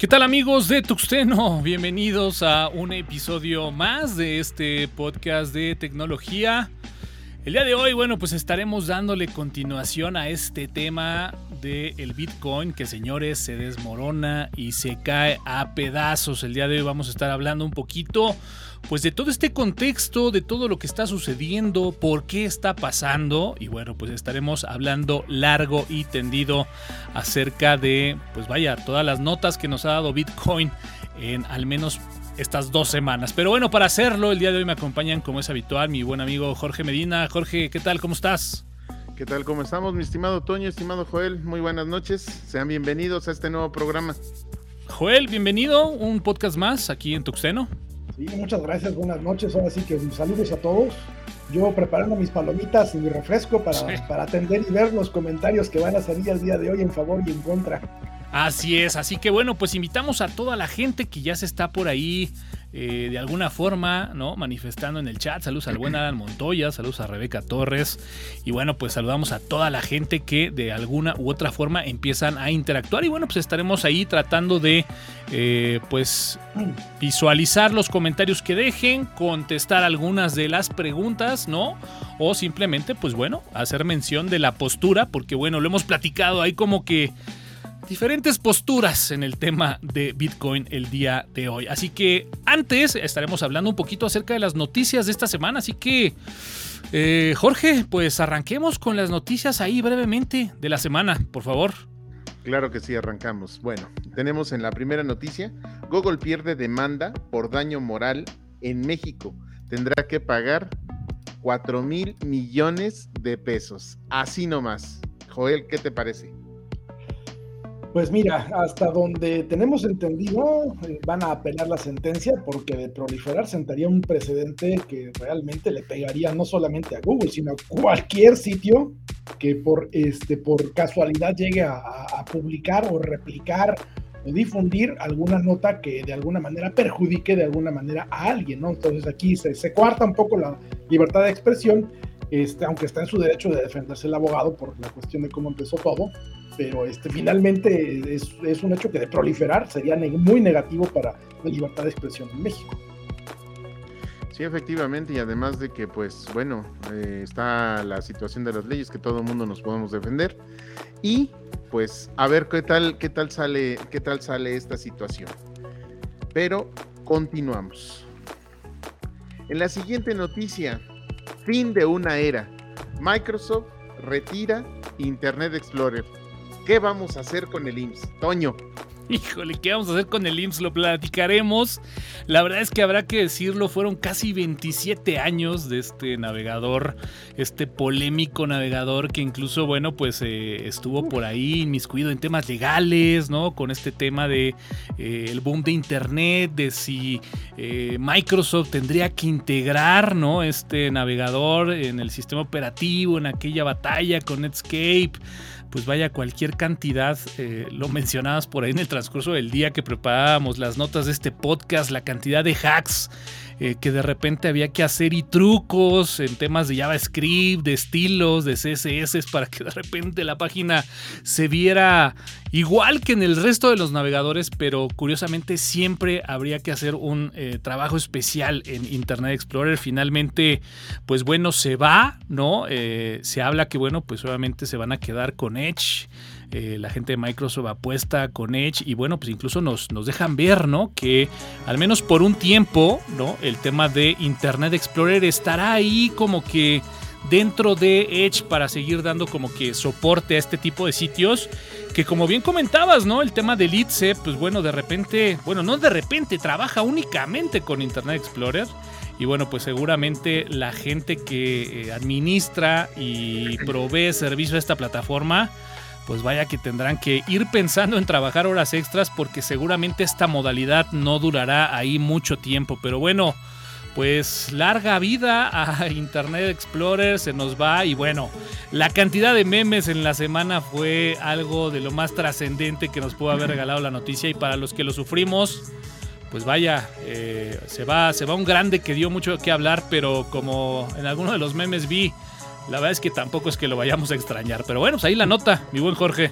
¿Qué tal amigos de Tuxteno? Bienvenidos a un episodio más de este podcast de tecnología. El día de hoy, bueno, pues estaremos dándole continuación a este tema del el Bitcoin que señores se desmorona y se cae a pedazos. El día de hoy vamos a estar hablando un poquito pues de todo este contexto, de todo lo que está sucediendo, por qué está pasando y bueno, pues estaremos hablando largo y tendido acerca de pues vaya, todas las notas que nos ha dado Bitcoin en al menos estas dos semanas. Pero bueno, para hacerlo, el día de hoy me acompañan, como es habitual, mi buen amigo Jorge Medina. Jorge, ¿qué tal? ¿Cómo estás? ¿Qué tal? ¿Cómo estamos, mi estimado Toño, estimado Joel? Muy buenas noches. Sean bienvenidos a este nuevo programa. Joel, bienvenido. Un podcast más aquí en Tuxteno. Sí, muchas gracias. Buenas noches. Ahora sí que saludos a todos. Yo preparando mis palomitas y mi refresco para, para atender y ver los comentarios que van a salir el día de hoy en favor y en contra. Así es, así que bueno, pues invitamos a toda la gente que ya se está por ahí eh, de alguna forma, ¿no? Manifestando en el chat. Saludos al buen Adam Montoya, saludos a Rebeca Torres. Y bueno, pues saludamos a toda la gente que de alguna u otra forma empiezan a interactuar. Y bueno, pues estaremos ahí tratando de, eh, pues, visualizar los comentarios que dejen, contestar algunas de las preguntas, ¿no? O simplemente, pues bueno, hacer mención de la postura, porque bueno, lo hemos platicado ahí como que diferentes posturas en el tema de Bitcoin el día de hoy. Así que antes estaremos hablando un poquito acerca de las noticias de esta semana. Así que, eh, Jorge, pues arranquemos con las noticias ahí brevemente de la semana, por favor. Claro que sí, arrancamos. Bueno, tenemos en la primera noticia, Google pierde demanda por daño moral en México. Tendrá que pagar 4 mil millones de pesos. Así nomás. Joel, ¿qué te parece? Pues mira, hasta donde tenemos entendido, eh, van a apelar la sentencia porque de proliferar sentaría un precedente que realmente le pegaría no solamente a Google, sino a cualquier sitio que por, este, por casualidad llegue a, publicar o replicar o difundir alguna nota que de alguna manera perjudique de alguna manera a alguien, ¿no? Entonces aquí se, se cuarta un poco la libertad de expresión, este, aunque está en su derecho de defenderse el abogado por la cuestión de cómo empezó todo, pero este, finalmente es, un hecho que de proliferar sería muy negativo para la libertad de expresión en México. Sí, efectivamente, y además de que, pues, bueno, eh, está la situación de las leyes que todo el mundo nos podemos defender y, pues, a ver qué tal, qué tal sale, qué tal sale esta situación. Pero continuamos. En la siguiente noticia, fin de una era. Microsoft retira Internet Explorer. ¿Qué vamos a hacer con el IMSS? Toño. Híjole, ¿qué vamos a hacer con el IMSS? Lo platicaremos. La verdad es que habrá que decirlo, fueron casi 27 años de este navegador, este polémico navegador que incluso, bueno, pues eh, estuvo por ahí inmiscuido en temas legales, ¿no? Con este tema de eh, el boom de Internet, de si eh, Microsoft tendría que integrar, ¿no? Este navegador en el sistema operativo, en aquella batalla con Netscape pues vaya cualquier cantidad, eh, lo mencionabas por ahí en el transcurso del día que preparábamos las notas de este podcast, la cantidad de hacks eh, que de repente había que hacer y trucos en temas de JavaScript, de estilos, de CSS, para que de repente la página se viera igual que en el resto de los navegadores, pero curiosamente siempre habría que hacer un eh, trabajo especial en Internet Explorer. Finalmente, pues bueno, se va, ¿no? Eh, se habla que, bueno, pues obviamente se van a quedar con Edge. La gente de Microsoft apuesta con Edge y bueno, pues incluso nos, nos dejan ver, ¿no? Que al menos por un tiempo, ¿no? El tema de Internet Explorer estará ahí como que dentro de Edge para seguir dando como que soporte a este tipo de sitios que como bien comentabas, ¿no? El tema de Litze, pues bueno, de repente, bueno, no de repente, trabaja únicamente con Internet Explorer. Y bueno, pues seguramente la gente que eh, administra y provee servicio a esta plataforma, pues vaya que tendrán que ir pensando en trabajar horas extras porque seguramente esta modalidad no durará ahí mucho tiempo. Pero bueno, pues larga vida a Internet Explorer se nos va y bueno, la cantidad de memes en la semana fue algo de lo más trascendente que nos pudo haber regalado la noticia y para los que lo sufrimos, pues vaya, eh, se, va, se va un grande que dio mucho que hablar, pero como en alguno de los memes vi la verdad es que tampoco es que lo vayamos a extrañar. Pero bueno, pues ahí la nota, mi buen Jorge.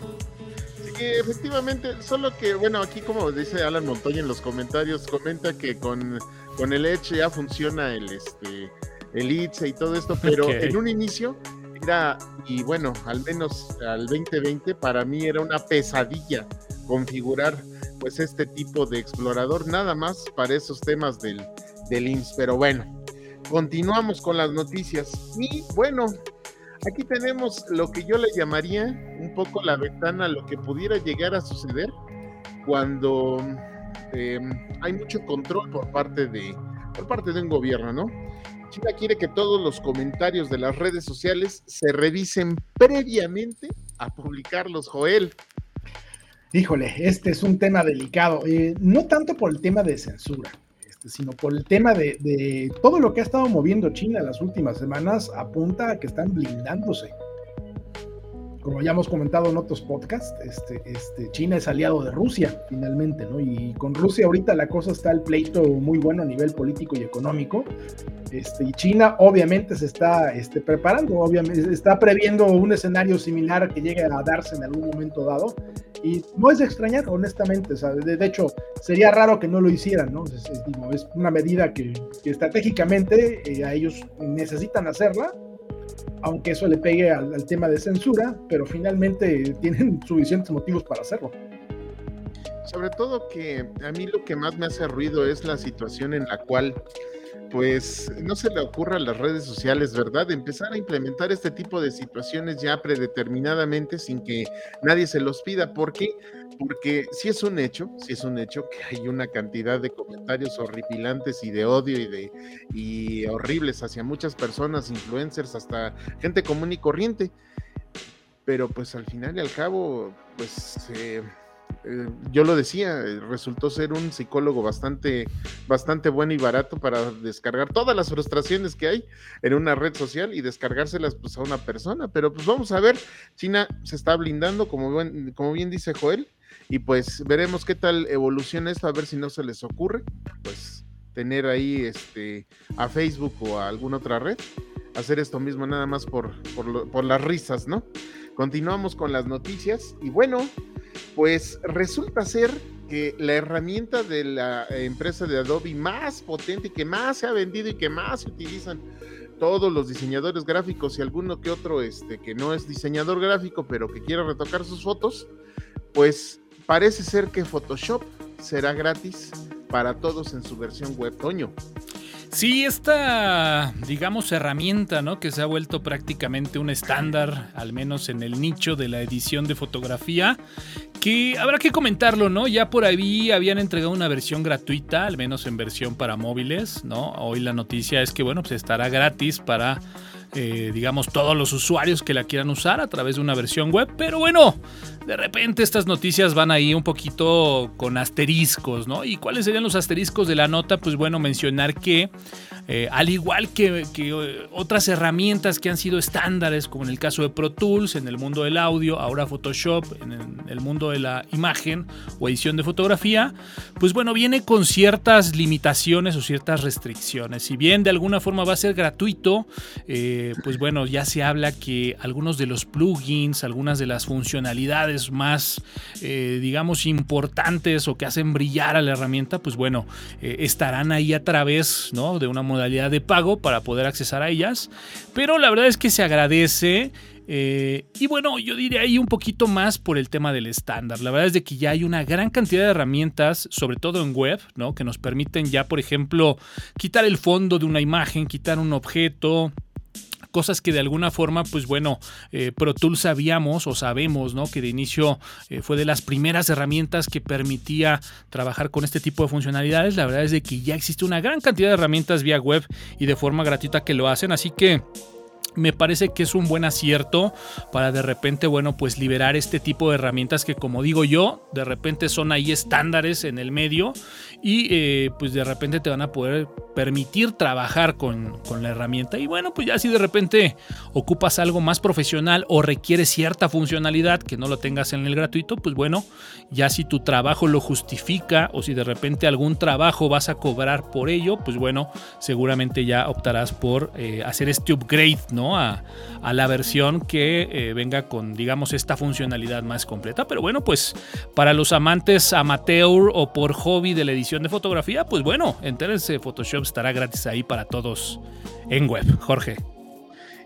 Sí, efectivamente, solo que, bueno, aquí como dice Alan Montoya en los comentarios, comenta que con, con el Edge ya funciona el, este, el ITSE y todo esto, pero en un inicio era, y bueno, al menos al 2020, para mí era una pesadilla configurar pues este tipo de explorador, nada más para esos temas del, del IMSS, pero bueno, continuamos con las noticias. Y bueno, aquí tenemos lo que yo le llamaría un poco la ventana lo que pudiera llegar a suceder cuando em, hay mucho control por parte de por parte de un gobierno, ¿no? China quiere que todos los comentarios de las redes sociales se revisen previamente a publicarlos, Joel. Híjole, este es un tema delicado, eh, no tanto por el tema de censura, sino por el tema de, de, todo lo que ha estado moviendo China las últimas semanas, apunta a que están blindándose como ya hemos comentado en otros podcasts, este, este, China es aliado de Rusia, finalmente, ¿no? Y con Rusia ahorita la cosa está el pleito muy bueno a nivel político y económico. Este, y China obviamente se está este, preparando, obviamente está previendo un escenario similar que llegue a darse en algún momento dado. Y no es de extrañar, honestamente. de, hecho, sería raro que no lo hicieran, ¿no? Es, es una medida que, estratégicamente eh, a ellos necesitan hacerla aunque eso le pegue al, tema de censura, pero finalmente tienen suficientes motivos para hacerlo. Sobre todo que a mí lo que más me hace ruido es la situación en la cual pues no se le ocurra a las redes sociales, ¿verdad? Empezar a implementar este tipo de situaciones ya predeterminadamente sin que nadie se los pida, porque porque si es un hecho, si es un hecho que hay una cantidad de comentarios horripilantes y de odio y de y horribles hacia muchas personas, influencers, hasta gente común y corriente. Pero pues al final y al cabo, pues eh, eh, yo lo decía, resultó ser un psicólogo bastante, bastante bueno y barato para descargar todas las frustraciones que hay en una red social y descargárselas pues, a una persona. Pero pues vamos a ver, China se está blindando, como, como bien dice Joel, y pues veremos qué tal evoluciona esto, a ver si no se les ocurre, pues tener ahí este a Facebook o a alguna otra red, hacer esto mismo nada más por, por, las risas, ¿no? Continuamos con las noticias y bueno, pues resulta ser que la herramienta de la empresa de Adobe más potente, que más se ha vendido y que más se utilizan todos los diseñadores gráficos y alguno que otro este, que no es diseñador gráfico, pero que quiera retocar sus fotos, pues Parece ser que Photoshop será gratis para todos en su versión web, Toño. Sí, esta, digamos, herramienta, ¿no? Que se ha vuelto prácticamente un estándar, al menos en el nicho de la edición de fotografía, que habrá que comentarlo, ¿no? Ya por ahí habían entregado una versión gratuita, al menos en versión para móviles, ¿no? Hoy la noticia es que, bueno, pues estará gratis para eh, digamos, todos los usuarios que la quieran usar a través de una versión web. Pero bueno, de repente estas noticias van ahí un poquito con asteriscos, ¿no? ¿Y cuáles serían los asteriscos de la nota? Pues bueno, mencionar que eh, al igual que, eh, otras herramientas que han sido estándares, como en el caso de Pro Tools, en el mundo del audio, ahora Photoshop, en el mundo de la imagen o edición de fotografía, pues bueno, viene con ciertas limitaciones o ciertas restricciones. Si bien de alguna forma va a ser gratuito, eh, pues bueno, ya se habla que algunos de los plugins, algunas de las funcionalidades más, digamos, importantes o que hacen brillar a la herramienta, pues bueno, estarán ahí a través ¿no? de una modalidad de pago para poder accesar a ellas. Pero la verdad es que se agradece. Eh, y bueno, yo diría ahí un poquito más por el tema del estándar. La verdad es de que ya hay una gran cantidad de herramientas, sobre todo en web, ¿no? Que nos permiten ya, por ejemplo, quitar el fondo de una imagen, quitar un objeto, cosas que de alguna forma, pues bueno, eh, Pro Tools sabíamos o sabemos, ¿no? Que de inicio eh, fue de las primeras herramientas que permitía trabajar con este tipo de funcionalidades. La verdad es de que ya existe una gran cantidad de herramientas vía web y de forma gratuita que lo hacen, así que me parece que es un buen acierto para de repente, bueno, pues liberar este tipo de herramientas que como digo yo, de repente son ahí estándares en el medio y eh, pues de repente te van a poder permitir trabajar con, con, la herramienta y bueno, pues ya si de repente ocupas algo más profesional o requieres cierta funcionalidad que no lo tengas en el gratuito, pues bueno, ya si tu trabajo lo justifica o si de repente algún trabajo vas a cobrar por ello, pues bueno, seguramente ya optarás por eh, hacer este upgrade, ¿no? ¿No? A, la versión que eh, venga con, digamos, esta funcionalidad más completa. Pero bueno, pues para los amantes amateur o por hobby de la edición de fotografía, pues bueno, entérense, Photoshop estará gratis ahí para todos en web. Jorge.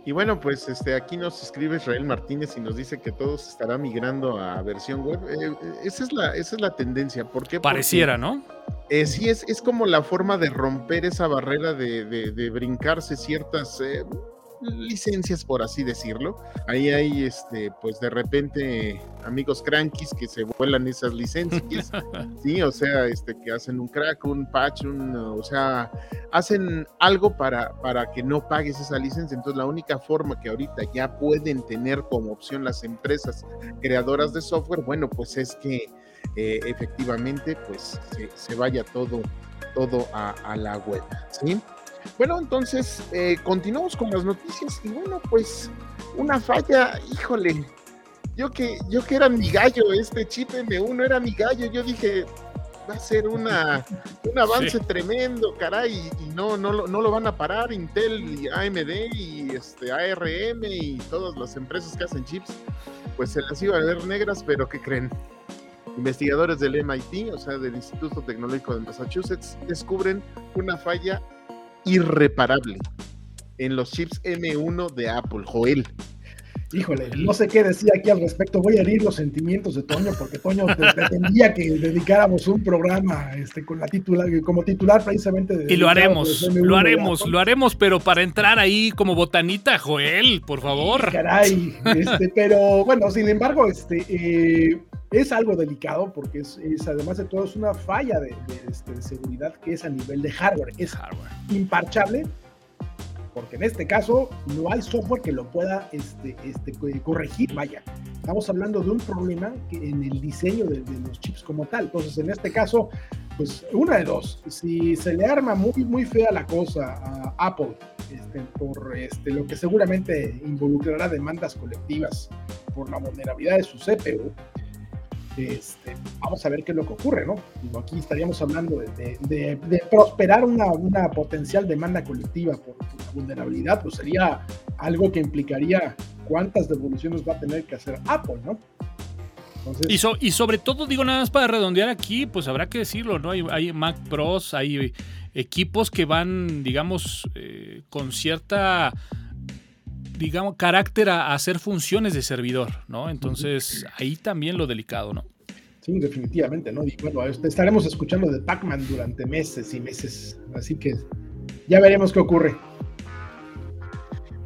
Y bueno, pues este, aquí nos escribe Israel Martínez y nos dice que todo se estará migrando a versión web. Eh, eh, esa, es la, esa es la tendencia. ¿Por qué? Pareciera, ¿no? Eh, sí, es, es como la forma de romper esa barrera de, de, brincarse ciertas licencias, por así decirlo. Ahí hay, este, pues de repente, amigos crankies que se vuelan esas licencias, sí, o sea, este, que hacen un crack, un patch, un, o sea, hacen algo para, para que no pagues esa licencia. Entonces, la única forma que ahorita ya pueden tener como opción las empresas creadoras de software, bueno, pues es que eh, efectivamente, pues se, vaya todo, todo a, a la web, ¿sí? Bueno, entonces eh, continuamos con las noticias. Y bueno, pues una falla, híjole, yo que, yo que era mi gallo, este chip M1 era mi gallo, yo dije, va a ser una, un avance tremendo, caray, y, no, no, no, lo van a parar, Intel y AMD y este ARM y todas las empresas que hacen chips, pues se las iba a ver negras, pero ¿qué creen? Investigadores del MIT, o sea, del Instituto Tecnológico de Massachusetts, descubren una falla irreparable en los chips M1 de Apple, Joel. Híjole, no sé qué decir aquí al respecto. Voy a herir los sentimientos de Toño, porque Toño pretendía que dedicáramos un programa este, con la titular, como titular precisamente. De y lo haremos, lo haremos, lo haremos, pero para entrar ahí como botanita, Joel, por favor. caray, este, pero bueno, sin embargo, este, eh, es algo delicado porque es, además de todo es una falla este, de, seguridad que es a nivel de hardware. Es hardware. imparchable porque en este caso no hay software que lo pueda este, este, corregir. Vaya, estamos hablando de un problema que en el diseño de, los chips como tal. Entonces, en este caso, pues una de dos. Si se le arma muy, muy fea la cosa a Apple este, por este, lo que seguramente involucrará demandas colectivas por la vulnerabilidad de su CPU, este, vamos a ver qué es lo que ocurre, ¿no? aquí estaríamos hablando de, prosperar una, potencial demanda colectiva por, la vulnerabilidad, pues sería algo que implicaría cuántas devoluciones va a tener que hacer Apple, ¿no? y, y, sobre todo, digo nada más para redondear aquí, pues habrá que decirlo, ¿no? Hay, Mac Pros, hay equipos que van, digamos, eh, con cierta digamos, carácter a, hacer funciones de servidor, ¿no? Entonces, ahí también lo delicado, ¿no? Sí, definitivamente, ¿no? Y bueno, este, estaremos escuchando de Pac-Man durante meses y meses, así que ya veremos qué ocurre.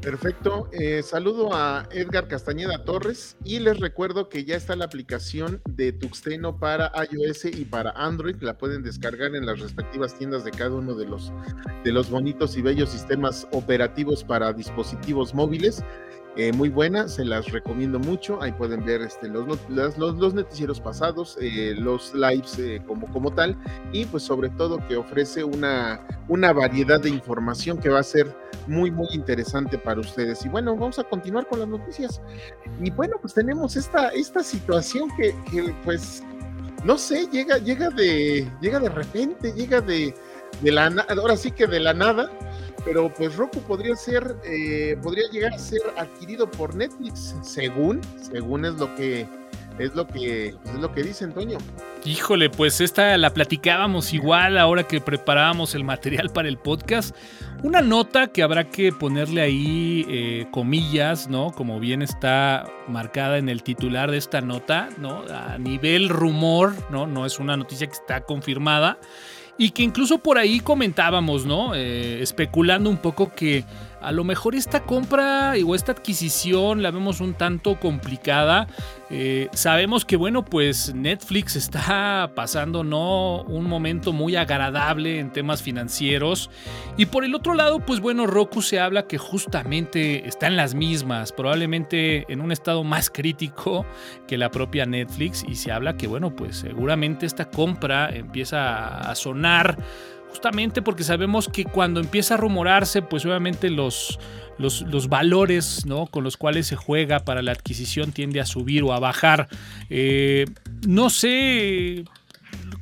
Perfecto. Eh, saludo a Edgar Castañeda Torres y les recuerdo que ya está la aplicación de Tuxteno para iOS y para Android. La pueden descargar en las respectivas tiendas de cada uno de los, de los bonitos y bellos sistemas operativos para dispositivos móviles. Eh, muy buena, se las recomiendo mucho. Ahí pueden ver este, los, los, los noticieros pasados, eh, los lives eh, como, como tal, y pues sobre todo que ofrece una, una variedad de información que va a ser muy, muy interesante para ustedes. Y bueno, vamos a continuar con las noticias. Y bueno, pues tenemos esta, esta situación que, que pues, no sé, llega, llega, de, llega de repente, llega de, de la ahora sí que de la nada pero pues Roku podría ser, eh, podría llegar a ser adquirido por Netflix, según, según es lo que es lo que es lo que dice Antonio. Híjole, pues esta la platicábamos igual ahora que preparábamos el material para el podcast. Una nota que habrá que ponerle ahí eh, comillas, ¿no? Como bien está marcada en el titular de esta nota, ¿no? A nivel rumor, ¿no? No es una noticia que está confirmada. Y que incluso por ahí comentábamos, ¿no? Eh, especulando un poco que a lo mejor esta compra o esta adquisición la vemos un tanto complicada. Eh, sabemos que, bueno, pues Netflix está pasando no un momento muy agradable en temas financieros. Y por el otro lado, pues bueno, Roku se habla que justamente está en las mismas, probablemente en un estado más crítico que la propia Netflix. Y se habla que, bueno, pues seguramente esta compra empieza a sonar justamente porque sabemos que cuando empieza a rumorarse, pues obviamente los, los, valores ¿no? con los cuales se juega para la adquisición tiende a subir o a bajar. Eh, no sé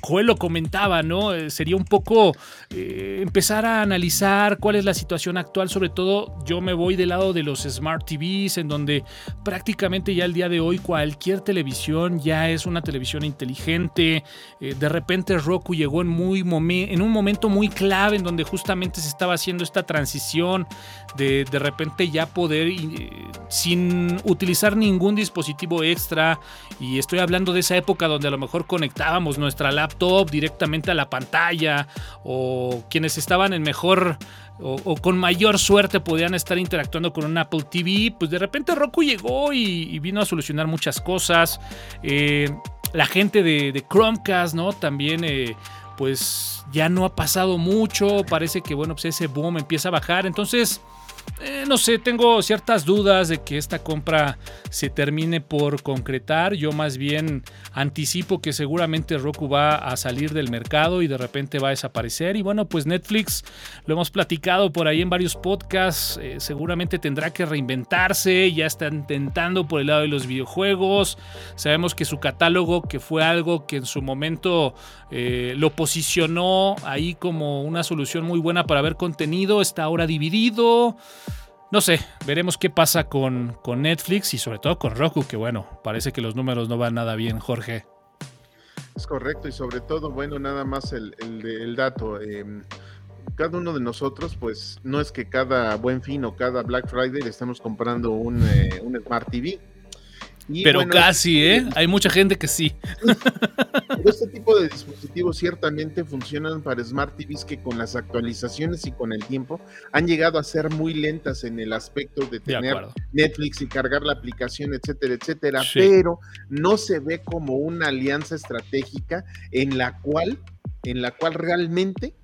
Joel lo comentaba, ¿no? Eh, sería un poco eh, empezar a analizar cuál es la situación actual, sobre todo yo me voy del lado de los Smart TVs, en donde prácticamente ya el día de hoy cualquier televisión ya es una televisión inteligente, eh, de repente Roku llegó en, muy en un momento muy clave en donde justamente se estaba haciendo esta transición de de repente ya poder, sin utilizar ningún dispositivo extra, y estoy hablando de esa época donde a lo mejor conectábamos nuestra laptop directamente a la pantalla o quienes estaban en mejor o, con mayor suerte podían estar interactuando con un Apple TV, pues de repente Roku llegó y, vino a solucionar muchas cosas. Eh, la gente de, Chromecast, ¿no? También... Eh, pues ya no ha pasado mucho, parece que bueno, pues ese boom empieza a bajar, entonces eh, no sé, tengo ciertas dudas de que esta compra se termine por concretar. Yo más bien anticipo que seguramente Roku va a salir del mercado y de repente va a desaparecer. Y bueno, pues Netflix, lo hemos platicado por ahí en varios podcasts, eh, seguramente tendrá que reinventarse. Ya está intentando por el lado de los videojuegos. Sabemos que su catálogo, que fue algo que en su momento eh, lo posicionó ahí como una solución muy buena para ver contenido, está ahora dividido. No sé, veremos qué pasa con, con, Netflix y sobre todo con Roku, que bueno, parece que los números no van nada bien, Jorge. Es correcto y sobre todo, bueno, nada más el, el, dato. Em, cada uno de nosotros, pues no es que cada buen fin o cada Black Friday le estemos comprando un, eh, un Smart TV pero casi, ¿eh? Hay mucha gente que sí. este tipo de dispositivos ciertamente funcionan para Smart TVs que con las actualizaciones y con el tiempo han llegado a ser muy lentas en el aspecto de tener Netflix y cargar la aplicación, etcétera, etcétera, pero no se ve como una alianza estratégica en la cual, en la cual realmente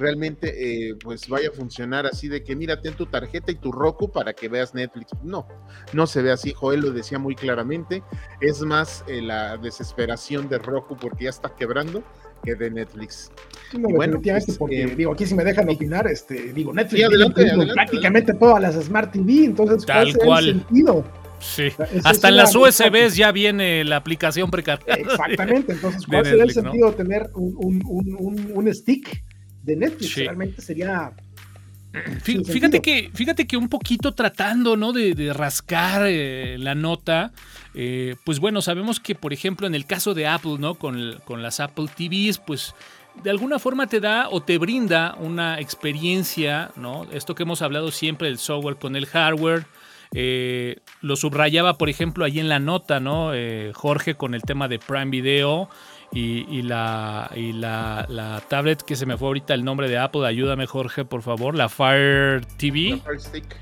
realmente eh, pues vaya a funcionar así de que mira, ten tu tarjeta y tu Roku para que veas Netflix. No, no se ve así. Joel lo decía muy claramente. Es más eh, la desesperación de Roku porque ya está quebrando que de Netflix. bueno, pues, porque eh, digo, aquí si me dejan opinar, este, digo, Netflix prácticamente todas las Smart TV, entonces tal cual. sentido? Sí. Hasta en las USBs ya viene la aplicación precargada. Exactamente, entonces, ¿cuál sería el sentido de tener un, un stick de Netflix. Realmente sería Fíjate que, fíjate que un poquito tratando ¿no? de, rascar eh, la nota, eh, pues bueno, sabemos que por ejemplo en el caso de Apple, ¿no? Con, con, las Apple TVs, pues de alguna forma te da o te brinda una experiencia, ¿no? Esto que hemos hablado siempre, el software con el hardware. Eh, lo subrayaba, por ejemplo, ahí en la nota, ¿no? Jorge con el tema de Prime Video y, la, y la, tablet que se me fue ahorita el nombre de Apple, ayúdame Jorge, por favor, la Fire TV. La Fire Stick.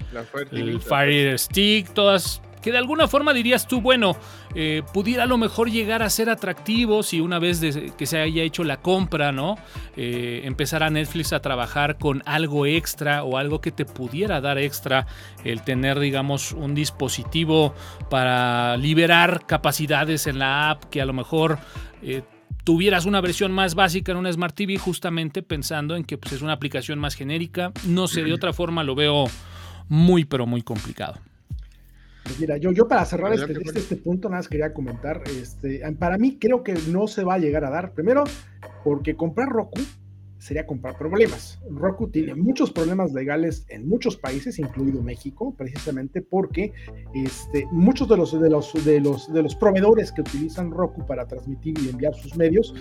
el Fire Stick, todas que de alguna forma dirías tú, bueno, eh, pudiera a lo mejor llegar a ser atractivo si una vez que se haya hecho la compra, ¿no? Eh, empezar a Netflix a trabajar con algo extra o algo que te pudiera dar extra el tener, digamos, un dispositivo para liberar capacidades en la app que a lo mejor... Eh, tuvieras una versión más básica en una Smart TV, justamente pensando en que pues, es una aplicación más genérica. No sé, de otra forma lo veo muy, pero muy complicado. Pues mira, yo, yo para cerrar este, este, este, punto, nada más quería comentar, este, para mí creo que no se va a llegar a dar, primero, porque comprar Roku sería comprar problemas. Roku tiene muchos problemas legales en muchos países, incluido México, precisamente porque este, muchos de los, de, los, de, los, de los proveedores que utilizan Roku para transmitir y enviar sus medios,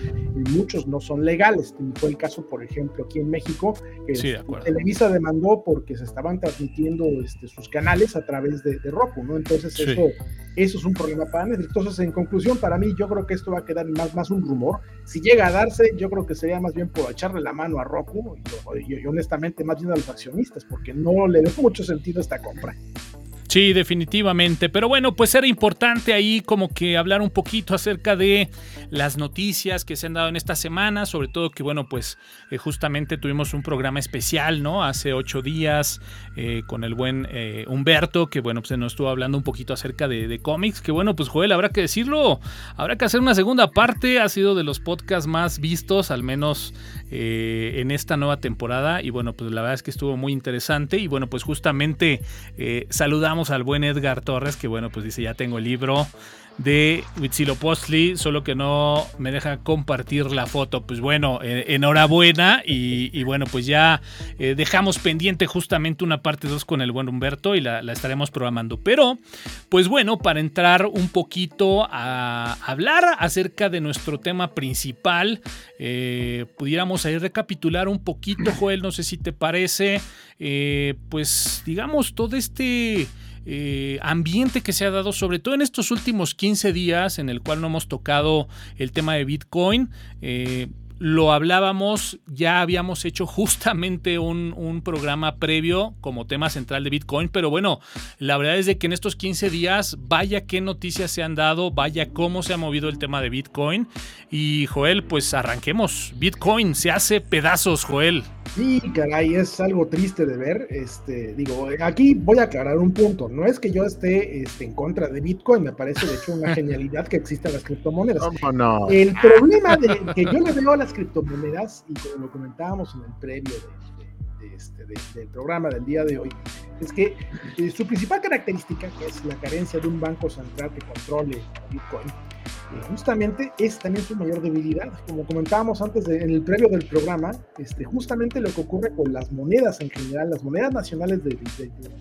muchos no son legales. Fue el caso, por ejemplo, aquí en México, que Televisa demandó porque se estaban transmitiendo este, sus canales a través de, Roku, ¿no? Entonces eso, eso es un problema para Netflix. Entonces, en conclusión, para mí, yo creo que esto va a quedar más, más un rumor. Si llega a darse, yo creo que sería más bien por echarle la mano a Roku y, honestamente más bien a los accionistas, porque no le dio mucho sentido esta compra. Sí, definitivamente. Pero bueno, pues era importante ahí como que hablar un poquito acerca de las noticias que se han dado en esta semana, sobre todo que bueno, pues eh, justamente tuvimos un programa especial, ¿no? Hace ocho días eh, con el buen eh, Humberto, que bueno, pues nos estuvo hablando un poquito acerca de, cómics, que bueno, pues Joel, habrá que decirlo, habrá que hacer una segunda parte, ha sido de los podcasts más vistos, al menos en esta nueva temporada, y bueno, pues la verdad es que estuvo muy interesante, y bueno, pues justamente saludamos al buen Edgar Torres, que bueno, pues dice, ya tengo el libro de Huitzilopochtli, solo que no me deja compartir la foto. Pues bueno, eh, enhorabuena y, bueno, pues ya eh, dejamos pendiente justamente una parte 2 con el buen Humberto y la, estaremos programando. Pero, pues bueno, para entrar un poquito a hablar acerca de nuestro tema principal, eh, pudiéramos ahí recapitular un poquito, Joel, no sé si te parece, pues digamos, todo este... Eh, ambiente que se ha dado, sobre todo en estos últimos 15 días, en el cual no hemos tocado el tema de Bitcoin. Eh, lo hablábamos, ya habíamos hecho justamente un, un, programa previo como tema central de Bitcoin, pero bueno, la verdad es de que en estos 15 días, vaya qué noticias se han dado, vaya cómo se ha movido el tema de Bitcoin. Y Joel, pues arranquemos. Bitcoin se hace pedazos, Joel. Sí, caray, es algo triste de ver. Este, digo, aquí voy a aclarar un punto. No es que yo esté este, en contra de Bitcoin, me parece de hecho una genialidad que existan las criptomonedas. no? El problema de, que yo le veo a las criptomonedas, y como lo comentábamos en el previo este, del programa del día de hoy, es que eh, su principal característica, que es la carencia de un banco central que controle Bitcoin, justamente es también su mayor debilidad. Como comentábamos antes en el previo del programa, este, justamente lo que ocurre con las monedas en general, las monedas nacionales de,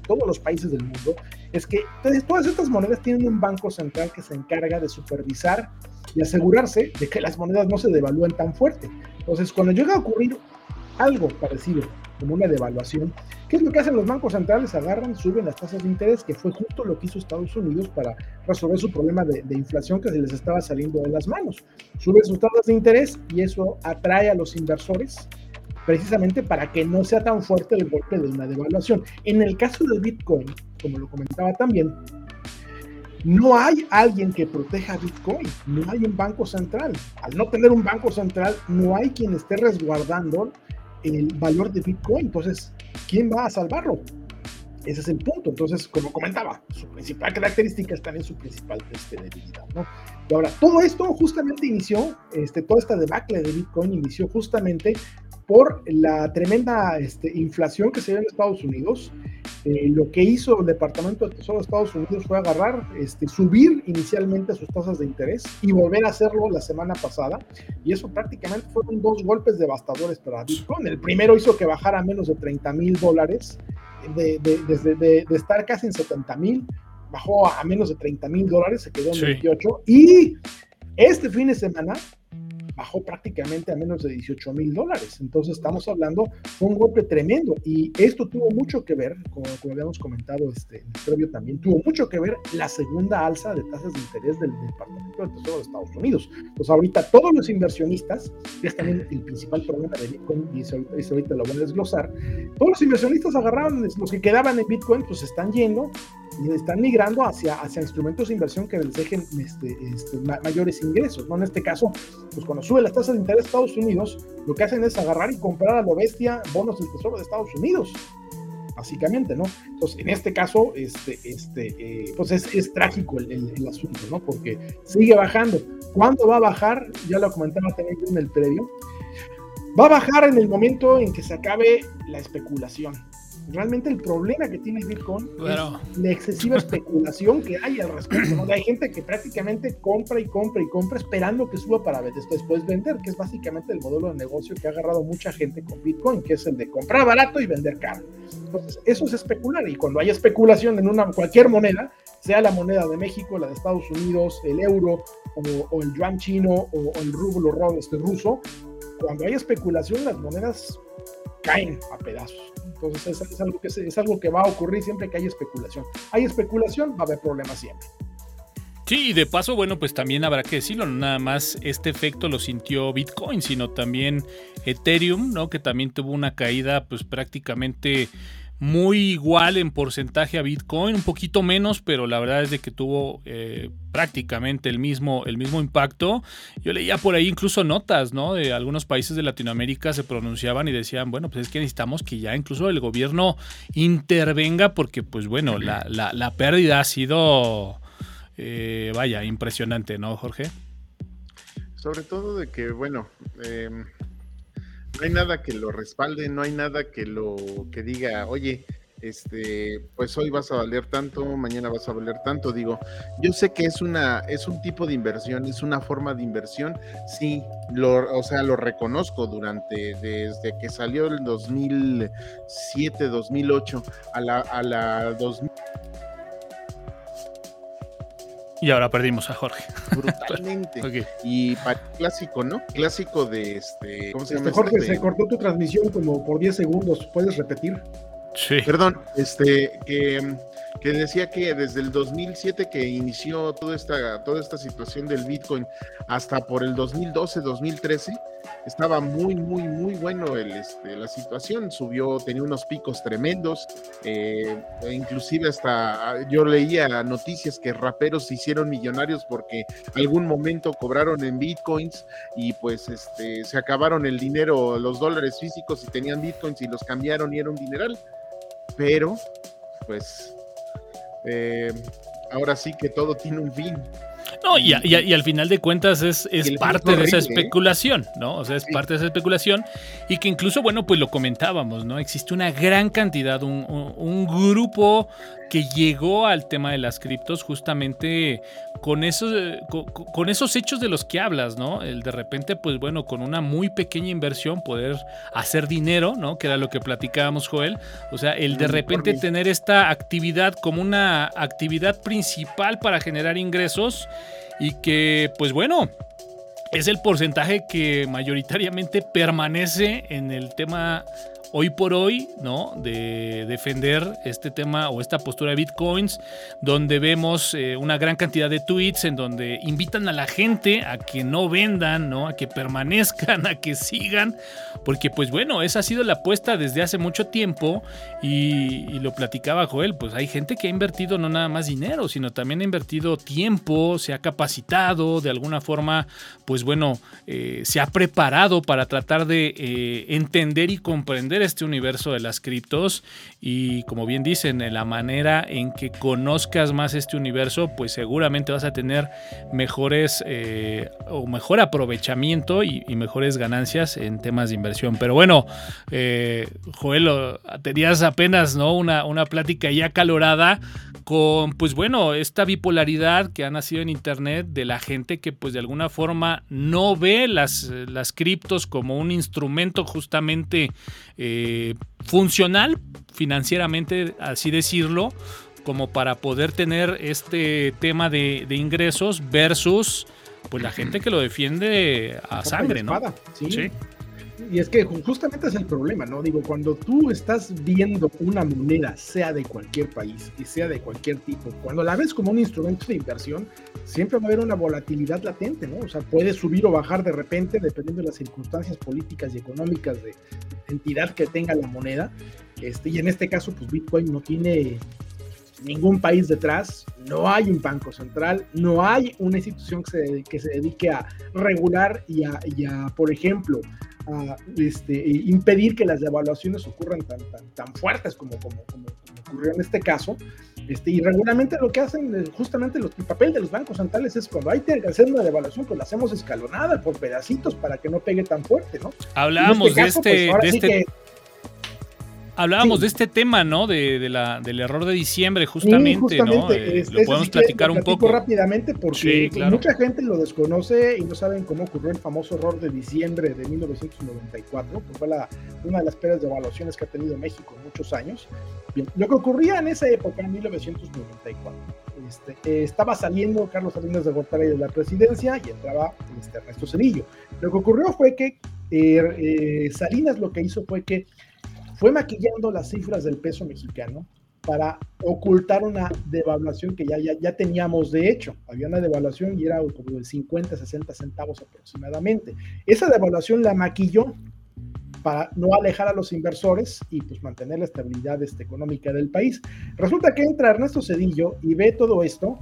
todos los países del mundo, es que todas estas monedas tienen un banco central que se encarga de supervisar y asegurarse de que las monedas no se devalúen tan fuerte. Entonces, cuando llega a ocurrir algo parecido como una devaluación. ¿Qué es lo que hacen los bancos centrales? Agarran, suben las tasas de interés, que fue justo lo que hizo Estados Unidos para resolver su problema de, inflación que se les estaba saliendo de las manos. Suben sus tasas de interés y eso atrae a los inversores precisamente para que no sea tan fuerte el golpe de una devaluación. En el caso del Bitcoin, como lo comentaba también, no hay alguien que proteja Bitcoin, no hay un banco central. Al no tener un banco central, no hay quien esté resguardando el valor de Bitcoin. Entonces, ¿quién va a salvarlo? Ese es el punto. Entonces, como comentaba, su principal característica está en su principal este, debilidad, ¿no? Y ahora, todo esto justamente inició, este, toda esta debacle de Bitcoin inició justamente por la tremenda este, inflación que se dio en Estados Unidos. Eh, lo que hizo el Departamento de Tesoro de Estados Unidos fue agarrar, este, subir inicialmente sus tasas de interés y volver a hacerlo la semana pasada. Y eso prácticamente fueron dos golpes devastadores para Bitcoin. El primero hizo que bajara a menos de 30 mil dólares, de, de, estar casi en 70 mil, bajó a menos de 30 mil dólares, se quedó en 28. Y este fin de semana bajó prácticamente a menos de 18 mil dólares. Entonces estamos hablando de un golpe tremendo y esto tuvo mucho que ver, como, habíamos comentado este, en el previo también, tuvo mucho que ver la segunda alza de tasas de interés del Departamento de Tesoro de Estados Unidos. Pues ahorita todos los inversionistas, que es también el principal problema de Bitcoin, y eso, ahorita lo voy a desglosar, todos los inversionistas agarraron, los que quedaban en Bitcoin, pues están yendo y están migrando hacia, hacia instrumentos de inversión que les dejen este, este, mayores ingresos. ¿no? En este caso, pues cuando sube las tasas de interés de Estados Unidos, lo que hacen es agarrar y comprar a lo bestia bonos del Tesoro de Estados Unidos, básicamente, ¿no? Entonces, en este caso, este, este, eh, pues es, es trágico el, el, asunto, ¿no? Porque sigue bajando. ¿Cuándo va a bajar? Ya lo comentaba también en el previo. Va a bajar en el momento en que se acabe la especulación realmente el problema que tiene Bitcoin es la excesiva especulación que hay al respecto. Hay gente que prácticamente compra y compra y compra esperando que suba para después vender, que es básicamente el modelo de negocio que ha agarrado mucha gente con Bitcoin, que es el de comprar barato y vender caro. Entonces, eso es especular y cuando hay especulación en una cualquier moneda, sea la moneda de México, la de Estados Unidos, el euro o, el yuan chino o, el rublo este, ruso, cuando hay especulación las monedas caen a pedazos. Entonces es, algo que, es algo que va a ocurrir siempre que hay especulación. Hay especulación, va a haber problemas siempre. Sí, y de paso, bueno, pues también habrá que decirlo, no nada más este efecto lo sintió Bitcoin, sino también Ethereum, ¿no? Que también tuvo una caída pues prácticamente muy igual en porcentaje a Bitcoin, un poquito menos, pero la verdad es de que tuvo eh, prácticamente el mismo, el mismo impacto. Yo leía por ahí incluso notas, ¿no? De algunos países de Latinoamérica se pronunciaban y decían, bueno, pues es que necesitamos que ya incluso el gobierno intervenga porque, pues bueno, la, la, pérdida ha sido, eh, vaya, impresionante, ¿no, Jorge? Sobre todo de que, bueno, eh, no hay nada que lo respalde, no hay nada que lo que diga, oye, este, pues hoy vas a valer tanto, mañana vas a valer tanto. Digo, yo sé que es una, es un tipo de inversión, es una forma de inversión, sí, lo, o sea, lo reconozco durante, desde que salió el 2007, 2008 a la, a la 2000 y ahora perdimos a Jorge. Brutalmente. Y para clásico, ¿no? Clásico de este. ¿Cómo se llama? Este Jorge, se cortó tu transmisión como por 10 segundos. ¿Puedes repetir? Sí. Perdón, este, que, que, decía que desde el 2007 que inició toda esta, toda esta situación del Bitcoin hasta por el 2012, 2013 estaba muy, muy, muy bueno el, este, la situación. Subió, tenía unos picos tremendos. Eh, e inclusive hasta yo leía noticias que raperos se hicieron millonarios porque algún momento cobraron en bitcoins y pues este, se acabaron el dinero, los dólares físicos y tenían bitcoins y los cambiaron y era un dineral. Pero, pues, eh, ahora sí que todo tiene un fin. No, y, al final de cuentas es, parte de esa ¿eh? especulación, ¿no? O sea, es parte de esa especulación y que incluso, bueno, pues lo comentábamos, ¿no? Existe una gran cantidad, un, un grupo que llegó al tema de las criptos justamente con esos, con, esos hechos de los que hablas, ¿no? El de repente, pues bueno, con una muy pequeña inversión poder hacer dinero, ¿no? Que era lo que platicábamos, Joel. O sea, el de repente tener esta actividad como una actividad principal para generar ingresos y que, pues bueno, es el porcentaje que mayoritariamente permanece en el tema hoy por hoy, ¿no? De defender este tema o esta postura de bitcoins, donde vemos eh, una gran cantidad de tweets en donde invitan a la gente a que no vendan, ¿no? A que permanezcan, a que sigan, porque pues bueno, esa ha sido la apuesta desde hace mucho tiempo y, lo platicaba Joel, pues hay gente que ha invertido no nada más dinero, sino también ha invertido tiempo, se ha capacitado, de alguna forma, pues bueno, eh, se ha preparado para tratar de eh, entender y comprender este universo de las criptos y como bien dicen, en la manera en que conozcas más este universo, pues seguramente vas a tener mejores eh, o mejor aprovechamiento y, mejores ganancias en temas de inversión. Pero bueno, eh, Joel, tenías apenas ¿no? una, una plática ya calorada con, pues bueno, esta bipolaridad que ha nacido en Internet de la gente que pues de alguna forma no ve las, las criptos como un instrumento justamente funcional financieramente, así decirlo, como para poder tener este tema de, ingresos versus pues la gente que lo defiende a sangre, ¿no? sí y es que justamente es el problema, ¿no? Digo, cuando tú estás viendo una moneda, sea de cualquier país y sea de cualquier tipo, cuando la ves como un instrumento de inversión, siempre va a haber una volatilidad latente, ¿no? O sea, puede subir o bajar de repente dependiendo de las circunstancias políticas y económicas de entidad que tenga la moneda. Este, y en este caso, pues Bitcoin no tiene ningún país detrás, no hay un banco central, no hay una institución que se, que se dedique a regular y a, y a por ejemplo, este, impedir que las devaluaciones ocurran tan, tan, tan fuertes como, como, como, ocurrió en este caso. Este, y regularmente lo que hacen, eh, justamente el papel de los bancos centrales es cuando hay que hacer una devaluación, pues la hacemos escalonada por pedacitos para que no pegue tan fuerte, ¿no? Hablábamos de este, pues, de este Hablábamos de este tema, ¿no? De, la, del error de diciembre, justamente, ¿no? Eh, lo podemos platicar un poco. rápidamente porque mucha gente lo desconoce y no saben cómo ocurrió el famoso error de diciembre de 1994, que fue la, una de las peores devaluaciones que ha tenido México en muchos años. Bien, lo que ocurría en esa época, en 1994, este, estaba saliendo Carlos Salinas de Gortari de la presidencia y entraba este, Ernesto Cedillo. Lo que ocurrió fue que eh, eh, Salinas lo que hizo fue que fue maquillando las cifras del peso mexicano para ocultar una devaluación que ya, ya, ya teníamos de hecho. Había una devaluación y era como de 50, 60 centavos aproximadamente. Esa devaluación la maquilló para no alejar a los inversores y pues mantener la estabilidad este, económica del país. Resulta que entra Ernesto Cedillo y ve todo esto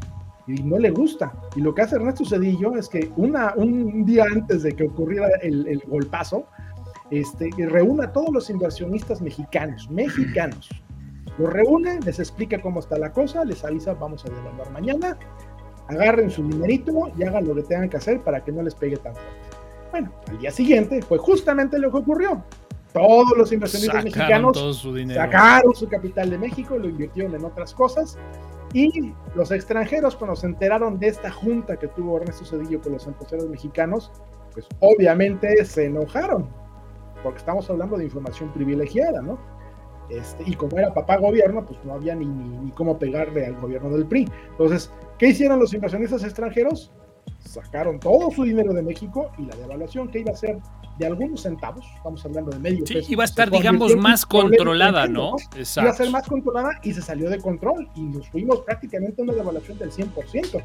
y no le gusta. Y lo que hace Ernesto Cedillo es que una, un día antes de que ocurriera el, el golpazo, este, y reúne a todos los inversionistas mexicanos, mexicanos. Los reúne, les explica cómo está la cosa, les avisa, vamos a devaluar mañana, agarren su dinerito y hagan lo que tengan que hacer para que no les pegue tan fuerte. Bueno, al día siguiente fue justamente lo que ocurrió. todos los inversionistas Sacaron mexicanos todo su sacaron su capital de México, lo invirtieron en otras cosas. Y los extranjeros, cuando se enteraron de esta junta que tuvo Ernesto Cedillo con los empresarios mexicanos, pues obviamente se enojaron, porque estamos hablando de información privilegiada, ¿no? Este, y como era papá gobierno, pues no había ni, ni, ni cómo pegarle al gobierno del PRI. Entonces, ¿qué hicieron los inversionistas extranjeros? Sacaron todo su dinero de México y la devaluación que iba a ser de algunos centavos, estamos hablando de medio Sí, peso, iba a estar, digamos, más controlada, ¿no? Iba a ser más controlada y se salió de control y nos fuimos prácticamente a una devaluación del 100%.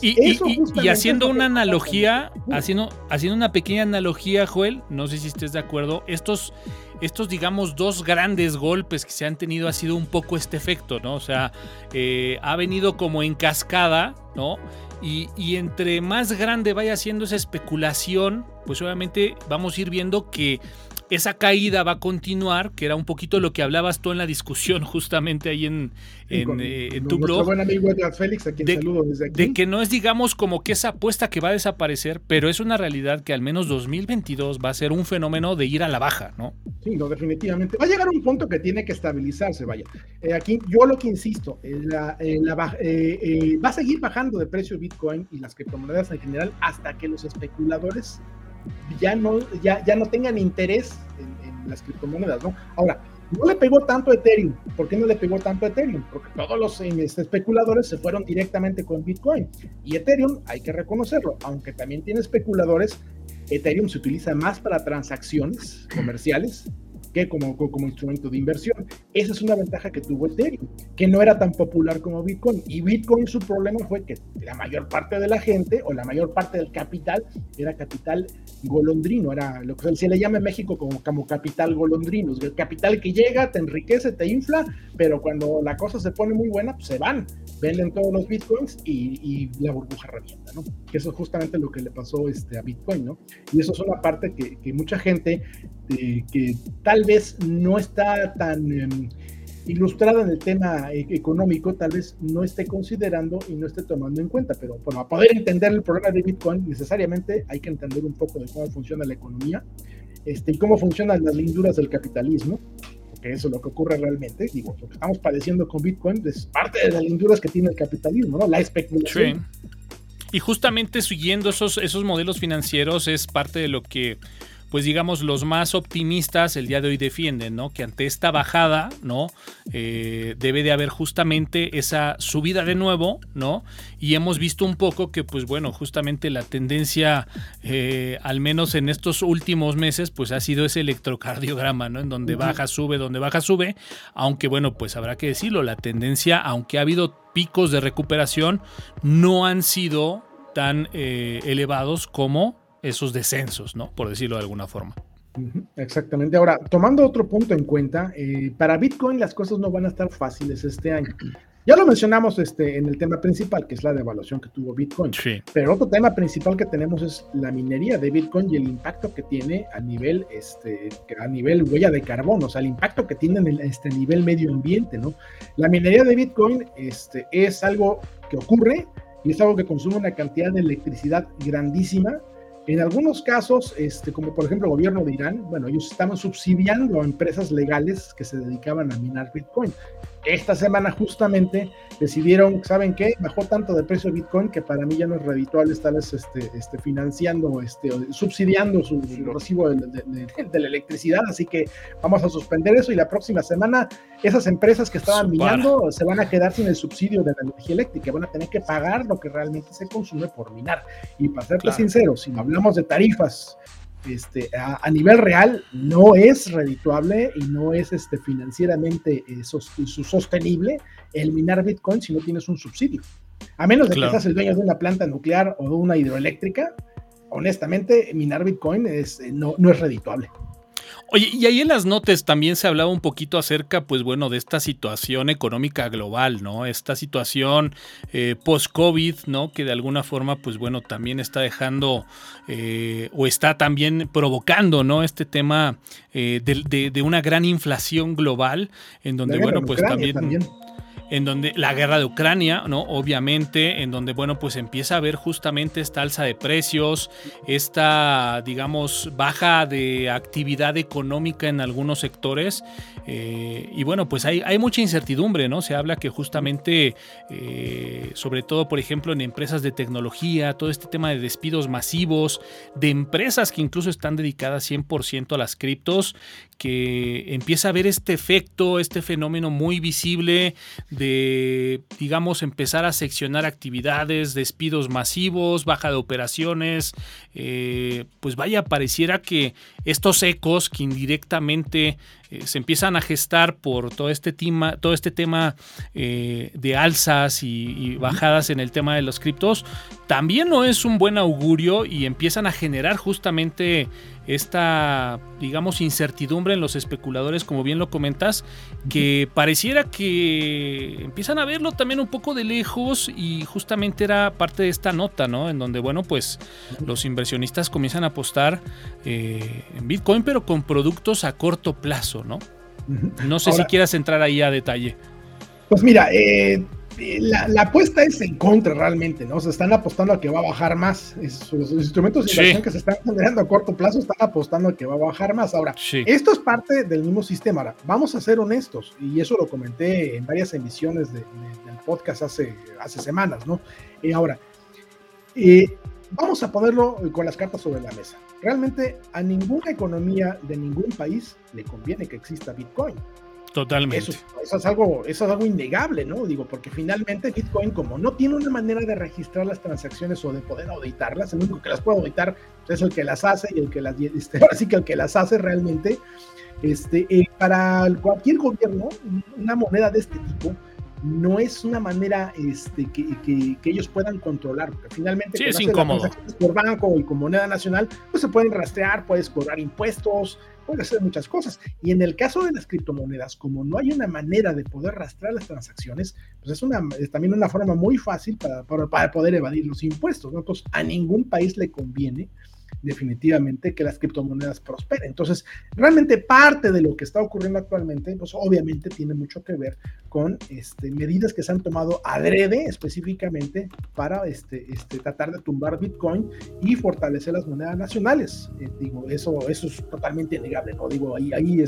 Y, haciendo una analogía, haciendo, haciendo una pequeña analogía, Joel, no sé si estés de acuerdo, estos, estos, digamos, dos grandes golpes que se han tenido ha sido un poco este efecto, ¿no? O sea, eh, ha venido como en cascada, ¿no? Y, y entre más grande vaya siendo esa especulación, pues obviamente vamos a ir viendo que esa caída va a continuar, que era un poquito lo que hablabas tú en la discusión justamente ahí en, en, con- eh, en tu blog. buen amigo Edgar Félix, a quien De- saludo desde aquí. De que no es, digamos, como que esa apuesta que va a desaparecer, pero es una realidad que al menos 2022 va a ser un fenómeno de ir a la baja, ¿no? Sí, no, definitivamente. Va a llegar un punto que tiene que estabilizarse, vaya. Eh, aquí yo lo que insisto, la- la baj- eh, va a seguir bajando de precio Bitcoin y las criptomonedas en general hasta que los especuladores ya no, ya, ya no tengan interés en, en las criptomonedas, ¿no? Ahora, no le pegó tanto a Ethereum. ¿Por qué no le pegó tanto a Ethereum? Porque todos los eh, este, especuladores se fueron directamente con Bitcoin. Y Ethereum, hay que reconocerlo, aunque también tiene especuladores, Ethereum se utiliza más para transacciones comerciales que como, como instrumento de inversión. Esa es una ventaja que tuvo Ethereum, que no era tan popular como Bitcoin. Y Bitcoin su problema fue que la mayor parte de la gente o la mayor parte del capital era capital golondrino, era lo que se le llama en México como, como capital golondrino, es el capital que llega, te enriquece, te infla, pero cuando la cosa se pone muy buena, pues se van, venden todos los bitcoins y, y la burbuja revienta, ¿no? Que eso es justamente lo que le pasó este, a Bitcoin, ¿no? Y eso es una parte que, que mucha gente eh, que tal vez no está tan eh, ilustrada en el tema e económico, tal vez no esté considerando y no esté tomando en cuenta, pero bueno, a poder entender el problema de Bitcoin, necesariamente hay que entender un poco de cómo funciona la economía este, y cómo funcionan las linduras del capitalismo, porque eso es lo que ocurre realmente, digo, lo que estamos padeciendo con Bitcoin es parte de las linduras que tiene el capitalismo, ¿no? La especulación. Sí. Y justamente siguiendo esos, esos modelos financieros es parte de lo que pues digamos los más optimistas el día de hoy defienden, ¿no? Que ante esta bajada, ¿no? Eh, debe de haber justamente esa subida de nuevo, ¿no? Y hemos visto un poco que, pues bueno, justamente la tendencia, eh, al menos en estos últimos meses, pues ha sido ese electrocardiograma, ¿no? En donde baja, sube, donde baja, sube. Aunque bueno, pues habrá que decirlo, la tendencia, aunque ha habido picos de recuperación, no han sido tan eh, elevados como esos descensos, ¿no? Por decirlo de alguna forma. Exactamente. Ahora, tomando otro punto en cuenta, eh, para Bitcoin las cosas no van a estar fáciles este año. Ya lo mencionamos este, en el tema principal, que es la devaluación que tuvo Bitcoin. Sí. Pero otro tema principal que tenemos es la minería de Bitcoin y el impacto que tiene a nivel, este, a nivel huella de carbono, o sea, el impacto que tiene en el, este nivel medio ambiente, ¿no? La minería de Bitcoin este, es algo que ocurre y es algo que consume una cantidad de electricidad grandísima. En algunos casos, este, como por ejemplo el gobierno de Irán, bueno, ellos estaban subsidiando a empresas legales que se dedicaban a minar Bitcoin. Esta semana justamente decidieron, ¿saben qué? Bajó tanto de precio Bitcoin que para mí ya no es redituable estarles este, este, financiando, este, subsidiando su, su recibo de, de, de, de, la electricidad, así que vamos a suspender eso y la próxima semana esas empresas que estaban minando se van a quedar sin el subsidio de la energía eléctrica, van a tener que pagar lo que realmente se consume por minar. Y para ser claro. sincero, si hablamos de tarifas este, a, a, nivel real no es redituable y no es este, financieramente eh, sos, sostenible el minar Bitcoin si no tienes un subsidio. A menos de claro. que seas el dueño de una planta nuclear o de una hidroeléctrica, honestamente, minar Bitcoin es, eh, no, no es redituable. Oye, y ahí en las notas también se hablaba un poquito acerca, pues bueno, de esta situación económica global, ¿no? Esta situación eh, post-COVID, ¿no? Que de alguna forma, pues bueno, también está dejando eh, o está también provocando, ¿no? Este tema eh, de, de, de, una gran inflación global, en donde, bueno, pues también, también, en donde la guerra de Ucrania, ¿no? Obviamente, en donde, bueno, pues empieza a haber justamente esta alza de precios, esta, digamos, baja de actividad económica en algunos sectores. Eh, y bueno, pues hay, hay, mucha incertidumbre, ¿no? Se habla que justamente, eh, sobre todo, por ejemplo, en empresas de tecnología, todo este tema de despidos masivos, de empresas que incluso están dedicadas 100% a las criptos, que empieza a haber este efecto, este fenómeno muy visible de, digamos, empezar a seccionar actividades, despidos masivos, baja de operaciones, eh, pues vaya, pareciera que estos ecos que indirectamente eh, se empiezan a gestar por todo este tema, todo este tema eh, de alzas y, bajadas en el tema de los criptos, también no es un buen augurio y empiezan a generar justamente esta, digamos, incertidumbre en los especuladores, como bien lo comentas, que pareciera que empiezan a verlo también un poco de lejos y justamente era parte de esta nota, ¿no? En donde, bueno, pues los inversionistas comienzan a apostar eh, en Bitcoin, pero con productos a corto plazo, ¿no? No sé si quieras entrar ahí a detalle. Pues mira, eh, la, apuesta es en contra realmente, ¿no? Se están apostando a que va a bajar más. los instrumentos de inversión que se están generando a corto plazo están apostando a que va a bajar más. Ahora, esto es parte del mismo sistema. Ahora, vamos a ser honestos, y eso lo comenté en varias emisiones del podcast hace, hace semanas, ¿no? Y ahora, eh, vamos a ponerlo con las cartas sobre la mesa. Realmente a ninguna economía de ningún país le conviene que exista Bitcoin. Totalmente. Eso, es algo, eso es algo innegable, ¿no? Digo, porque finalmente Bitcoin, como no tiene una manera de registrar las transacciones o de poder auditarlas, el único que las puede auditar es el que las hace y el que las, este, así que el que las hace realmente, este, eh, para cualquier gobierno, una moneda de este tipo no es una manera este, que, ellos puedan controlar, porque finalmente sí, es incómodo. por banco y con moneda nacional, pues se pueden rastrear, puedes cobrar impuestos, puede hacer muchas cosas. Y en el caso de las criptomonedas, como no hay una manera de poder rastrear las transacciones, pues es, una, es también una forma muy fácil para, para, poder evadir los impuestos. ¿no? Entonces, a ningún país le conviene definitivamente que las criptomonedas prosperen. Entonces, realmente parte de lo que está ocurriendo actualmente, pues obviamente tiene mucho que ver con este, medidas que se han tomado adrede específicamente para este, este, tratar de tumbar Bitcoin y fortalecer las monedas nacionales. Eh, digo, eso, eso es totalmente innegable, ¿no? Digo, ahí, ahí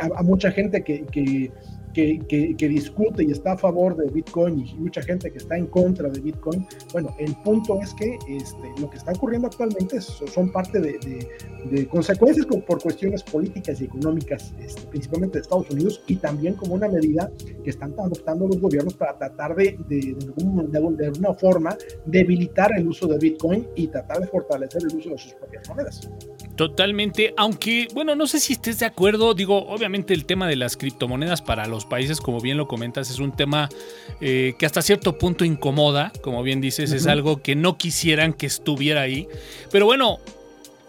a, mucha gente que que, discute y está a favor de Bitcoin y mucha gente que está en contra de Bitcoin. Bueno, el punto es que este, lo que está ocurriendo actualmente son parte de, consecuencias por cuestiones políticas y económicas, este, principalmente de Estados Unidos, y también como una medida que están adoptando los gobiernos para tratar de, de, de alguna forma debilitar el uso de Bitcoin y tratar de fortalecer el uso de sus propias monedas. Totalmente, aunque, bueno, no sé si estés de acuerdo, digo, obviamente el tema de las criptomonedas para los países, como bien lo comentas, es un tema eh, que hasta cierto punto incomoda, como bien dices, es algo que no quisieran que estuviera ahí. Pero bueno,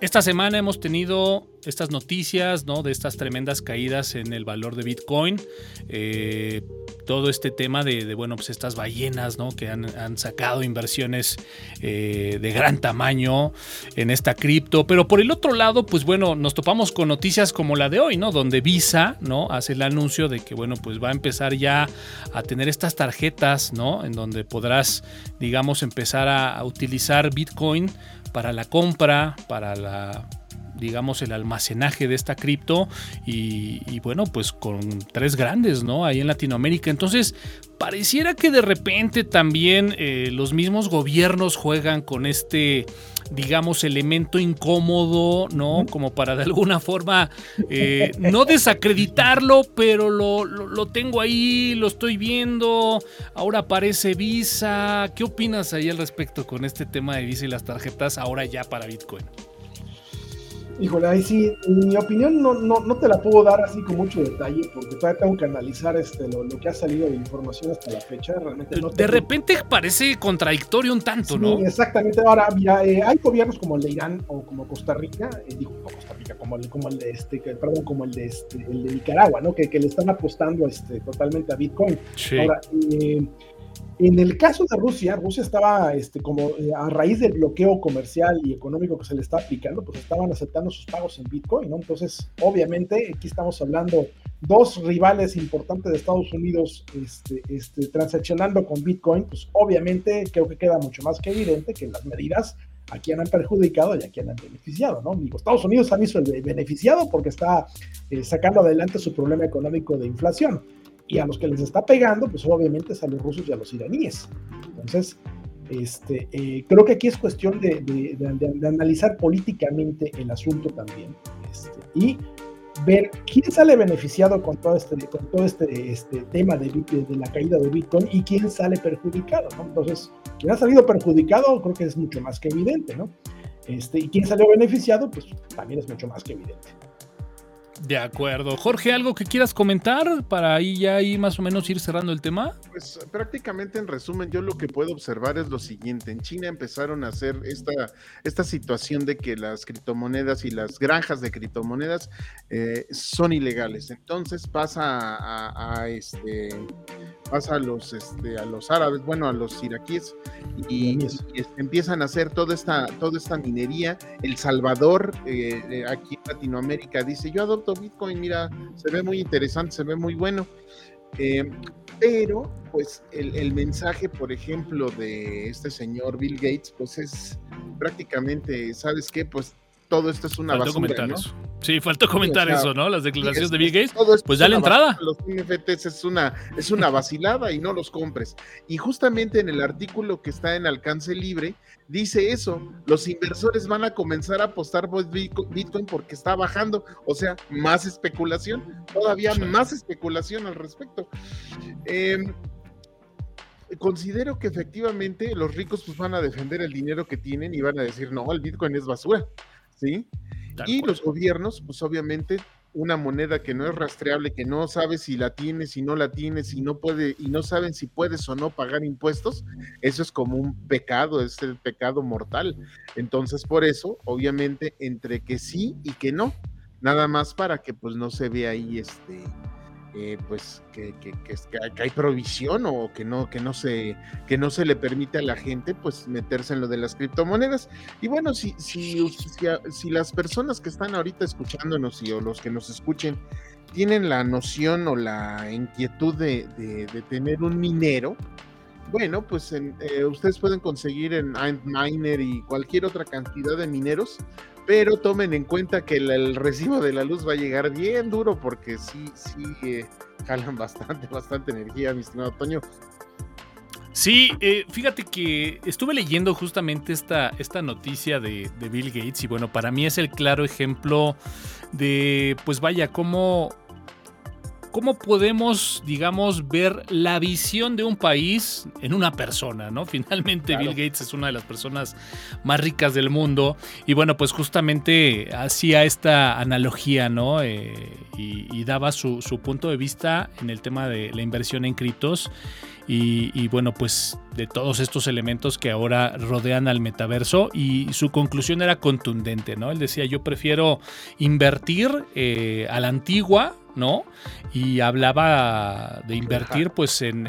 esta semana hemos tenido estas noticias, ¿no? De estas tremendas caídas en el valor de Bitcoin. Eh, todo este tema de, bueno, pues estas ballenas, ¿no? Que han, sacado inversiones eh, de gran tamaño en esta cripto. Pero por el otro lado, pues bueno, nos topamos con noticias como la de hoy, ¿no? Donde Visa, ¿no? Hace el anuncio de que, bueno, pues va a empezar ya a tener estas tarjetas, ¿no? En donde podrás, digamos, empezar a utilizar Bitcoin para la compra, para la digamos, el almacenaje de esta cripto y, bueno, pues con tres grandes, ¿no? Ahí en Latinoamérica. Entonces, pareciera que de repente también eh, los mismos gobiernos juegan con este digamos, elemento incómodo, ¿no? Como para de alguna forma eh, no desacreditarlo, pero lo, lo, tengo ahí, lo estoy viendo, ahora aparece Visa. ¿Qué opinas ahí al respecto con este tema de Visa y las tarjetas ahora ya para Bitcoin? Híjole, ahí sí, mi opinión no, no, no, te la puedo dar así con mucho detalle, porque todavía tengo que analizar este, lo, que ha salido de información hasta la fecha. Realmente De repente parece contradictorio un tanto, ¿no? Exactamente. Ahora, mira, eh, hay gobiernos como el de Irán o como Costa Rica, eh, digo, no Costa Rica, como el, como el de este, perdón, como el de este, el de Nicaragua, ¿no? Que, que le están apostando este, totalmente a Bitcoin. Sí. Ahora, eh, en el caso de Rusia, Rusia estaba este, como eh, a raíz del bloqueo comercial y económico que se le está aplicando, pues estaban aceptando sus pagos en Bitcoin, ¿no? Entonces, obviamente, aquí estamos hablando dos rivales importantes de Estados Unidos este, este, transaccionando con Bitcoin, pues obviamente creo que queda mucho más que evidente que las medidas a quien han perjudicado y a quien han beneficiado, ¿no? Digo, Estados Unidos han hizo el beneficiado porque está eh, sacando adelante su problema económico de inflación. Y a los que les está pegando, pues obviamente es a los rusos y a los iraníes. Entonces, este, eh, creo que aquí es cuestión de, de, analizar políticamente el asunto también. Este, y ver quién sale beneficiado con todo este, con todo este, este tema de, de, la caída de Bitcoin y quién sale perjudicado, ¿no? Entonces, quien ha salido perjudicado creo que es mucho más que evidente, ¿no? Este, y quien salió beneficiado, pues también es mucho más que evidente. De acuerdo. Jorge, ¿algo que quieras comentar para ahí ya ahí más o menos ir cerrando el tema? Pues prácticamente en resumen, yo lo que puedo observar es lo siguiente. En China empezaron a hacer esta, esta situación de que las criptomonedas y las granjas de criptomonedas eh, son ilegales. Entonces pasa a, este pasa a los este, a los árabes, bueno, a los iraquíes y, empiezan a hacer toda esta toda esta minería. El Salvador eh, eh, aquí en Latinoamérica dice, "Yo adopto Bitcoin, mira, se ve muy interesante, se ve muy bueno. Eh, pero, pues, el, mensaje, por ejemplo, de este señor Bill Gates, pues es prácticamente, ¿sabes qué? Pues todo esto es una basura, ¿no? Sí, faltó comentar eso, ¿no? Las declaraciones de Bill Gates. pues dale entrada. Los NFTs es una, es una vacilada y no los compres. Y justamente en el artículo que está en alcance libre, dice eso. Los inversores van a comenzar a apostar por Bitcoin porque está bajando. O sea, más especulación, todavía más especulación al respecto. Em, considero que efectivamente los ricos pues van a defender el dinero que tienen y van a decir, no, el Bitcoin es basura. ¿Sí? y los gobiernos, pues obviamente una moneda que no es rastreable, que no sabes si la tienes, si no la tienes, y no puede, y no saben si puedes o no pagar impuestos, eso es como un pecado, es el pecado mortal. Entonces, por eso, obviamente, entre que sí y que no, nada más para que pues no se vea ahí este eh, pues que, que, que, hay provisión o que no, que no se, que no se le permite a la gente pues meterse en lo de las criptomonedas. Y bueno, si, si, si, las personas que están ahorita escuchándonos y o los que nos escuchen tienen la noción o la inquietud de, de, tener un minero, bueno, pues eh, ustedes pueden conseguir en Miner y cualquier otra cantidad de mineros pero tomen en cuenta que el, recibo de la luz va a llegar bien duro porque sí, sí, eh, jalan bastante, bastante energía, mi estimado Toño. Sí, eh, fíjate que estuve leyendo justamente esta, esta noticia de, de, Bill Gates y bueno, para mí es el claro ejemplo de, pues vaya, cómo cómo podemos, digamos, ver la visión de un país en una persona, ¿no? Finalmente Bill Gates es una de las personas más ricas del mundo y bueno, pues justamente hacía esta analogía, ¿no? Eh, y, daba su, punto de vista en el tema de la inversión en criptos. Y, bueno, pues de todos estos elementos que ahora rodean al metaverso y su conclusión era contundente, ¿no? Él decía, yo prefiero invertir eh, a la antigua, ¿no? Y hablaba de invertir pues en,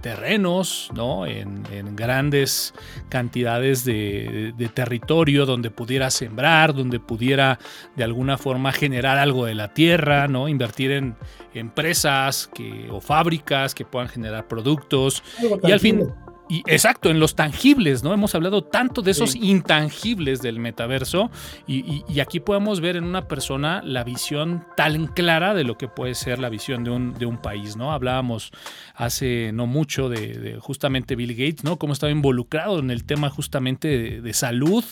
terrenos, ¿no? En, grandes cantidades de, territorio donde pudiera sembrar, donde pudiera de alguna forma generar algo de la tierra, ¿no? Invertir en empresas que, o fábricas que puedan generar productos. Y al fin y exacto, en los tangibles, ¿no? Hemos hablado tanto de esos intangibles del metaverso y, aquí podemos ver en una persona la visión tan clara de lo que puede ser la visión de un, de un país, ¿no? Hablábamos hace no mucho de, justamente Bill Gates, ¿no? Cómo estaba involucrado en el tema justamente de, salud,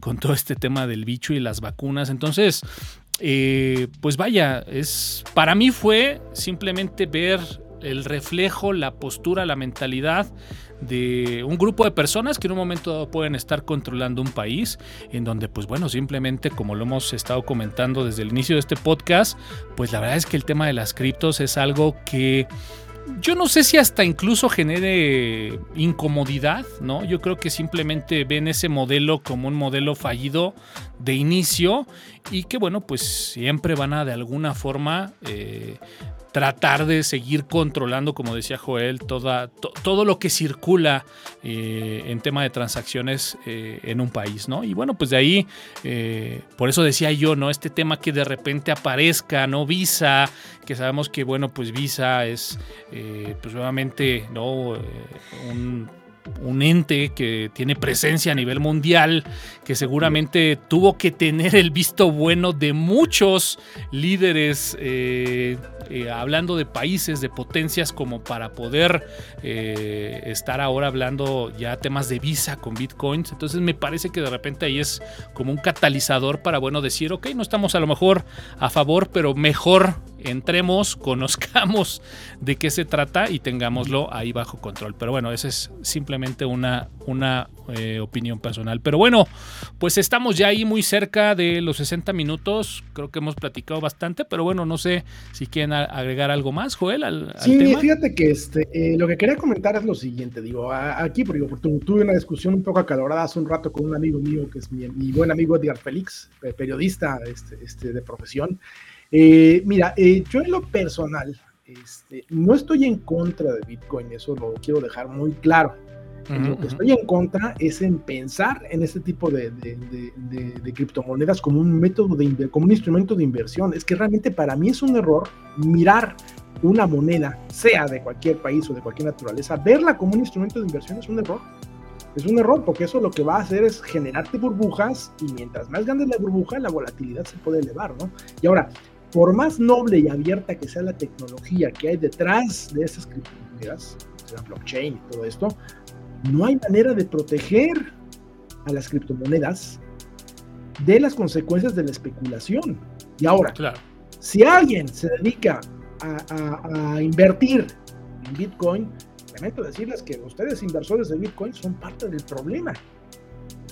con todo este tema del bicho y las vacunas. Entonces, eh, pues vaya, es para mí fue simplemente ver el reflejo, la postura, la mentalidad de un grupo de personas que en un momento pueden estar controlando un país, en donde pues bueno, simplemente como lo hemos estado comentando desde el inicio de este podcast, pues la verdad es que el tema de las criptos es algo que yo no sé si hasta incluso genere incomodidad, ¿no? Yo creo que simplemente ven ese modelo como un modelo fallido de inicio y que bueno, pues siempre van a de alguna forma eh, tratar de seguir controlando, como decía Joel, toda, todo lo que circula eh, en tema de transacciones eh, en un país, ¿no? Y bueno, pues de ahí, eh, por eso decía yo, ¿no? Este tema que de repente aparezca, ¿no? Visa, que sabemos que, bueno, pues Visa es, pues nuevamente, ¿no? un un ente que tiene presencia a nivel mundial, que seguramente tuvo que tener el visto bueno de muchos líderes, eh, eh, hablando de países, de potencias, como para poder eh, estar ahora hablando ya temas de visa con bitcoins. Entonces me parece que de repente ahí es como un catalizador para, bueno, decir, ok, no estamos a lo mejor a favor, pero mejor entremos, conozcamos de qué se trata y tengámoslo ahí bajo control. Pero bueno, esa es simplemente una, una eh, opinión personal. Pero bueno, pues estamos ya ahí muy cerca de los 60 minutos. Creo que hemos platicado bastante, pero bueno, no sé si quieren agregar algo más, Joel, al, sí, fíjate que este, eh, lo que quería comentar es lo siguiente. Digo, aquí, porque tuve una discusión un poco acalorada hace un rato con un amigo mío, que es mi, buen amigo Edgar Félix, periodista este, este, de profesión. Eh, mira, eh, yo en lo personal este, no estoy en contra de Bitcoin, eso lo quiero dejar muy claro. lo que estoy en contra es en pensar en este tipo de, criptomonedas como un método de como un instrumento de inversión. Es que realmente para mí es un error mirar una moneda, sea de cualquier país o de cualquier naturaleza, verla como un instrumento de inversión es un error. Es un error porque eso lo que va a hacer es generarte burbujas y mientras más grande la burbuja, la volatilidad se puede elevar, ¿no? Y ahora, por más noble y abierta que sea la tecnología que hay detrás de esas criptomonedas, la blockchain y todo esto, no hay manera de proteger a las criptomonedas de las consecuencias de la especulación. Y ahora, si alguien se dedica a, a invertir en Bitcoin, lamento decirles que ustedes inversores de Bitcoin son parte del problema.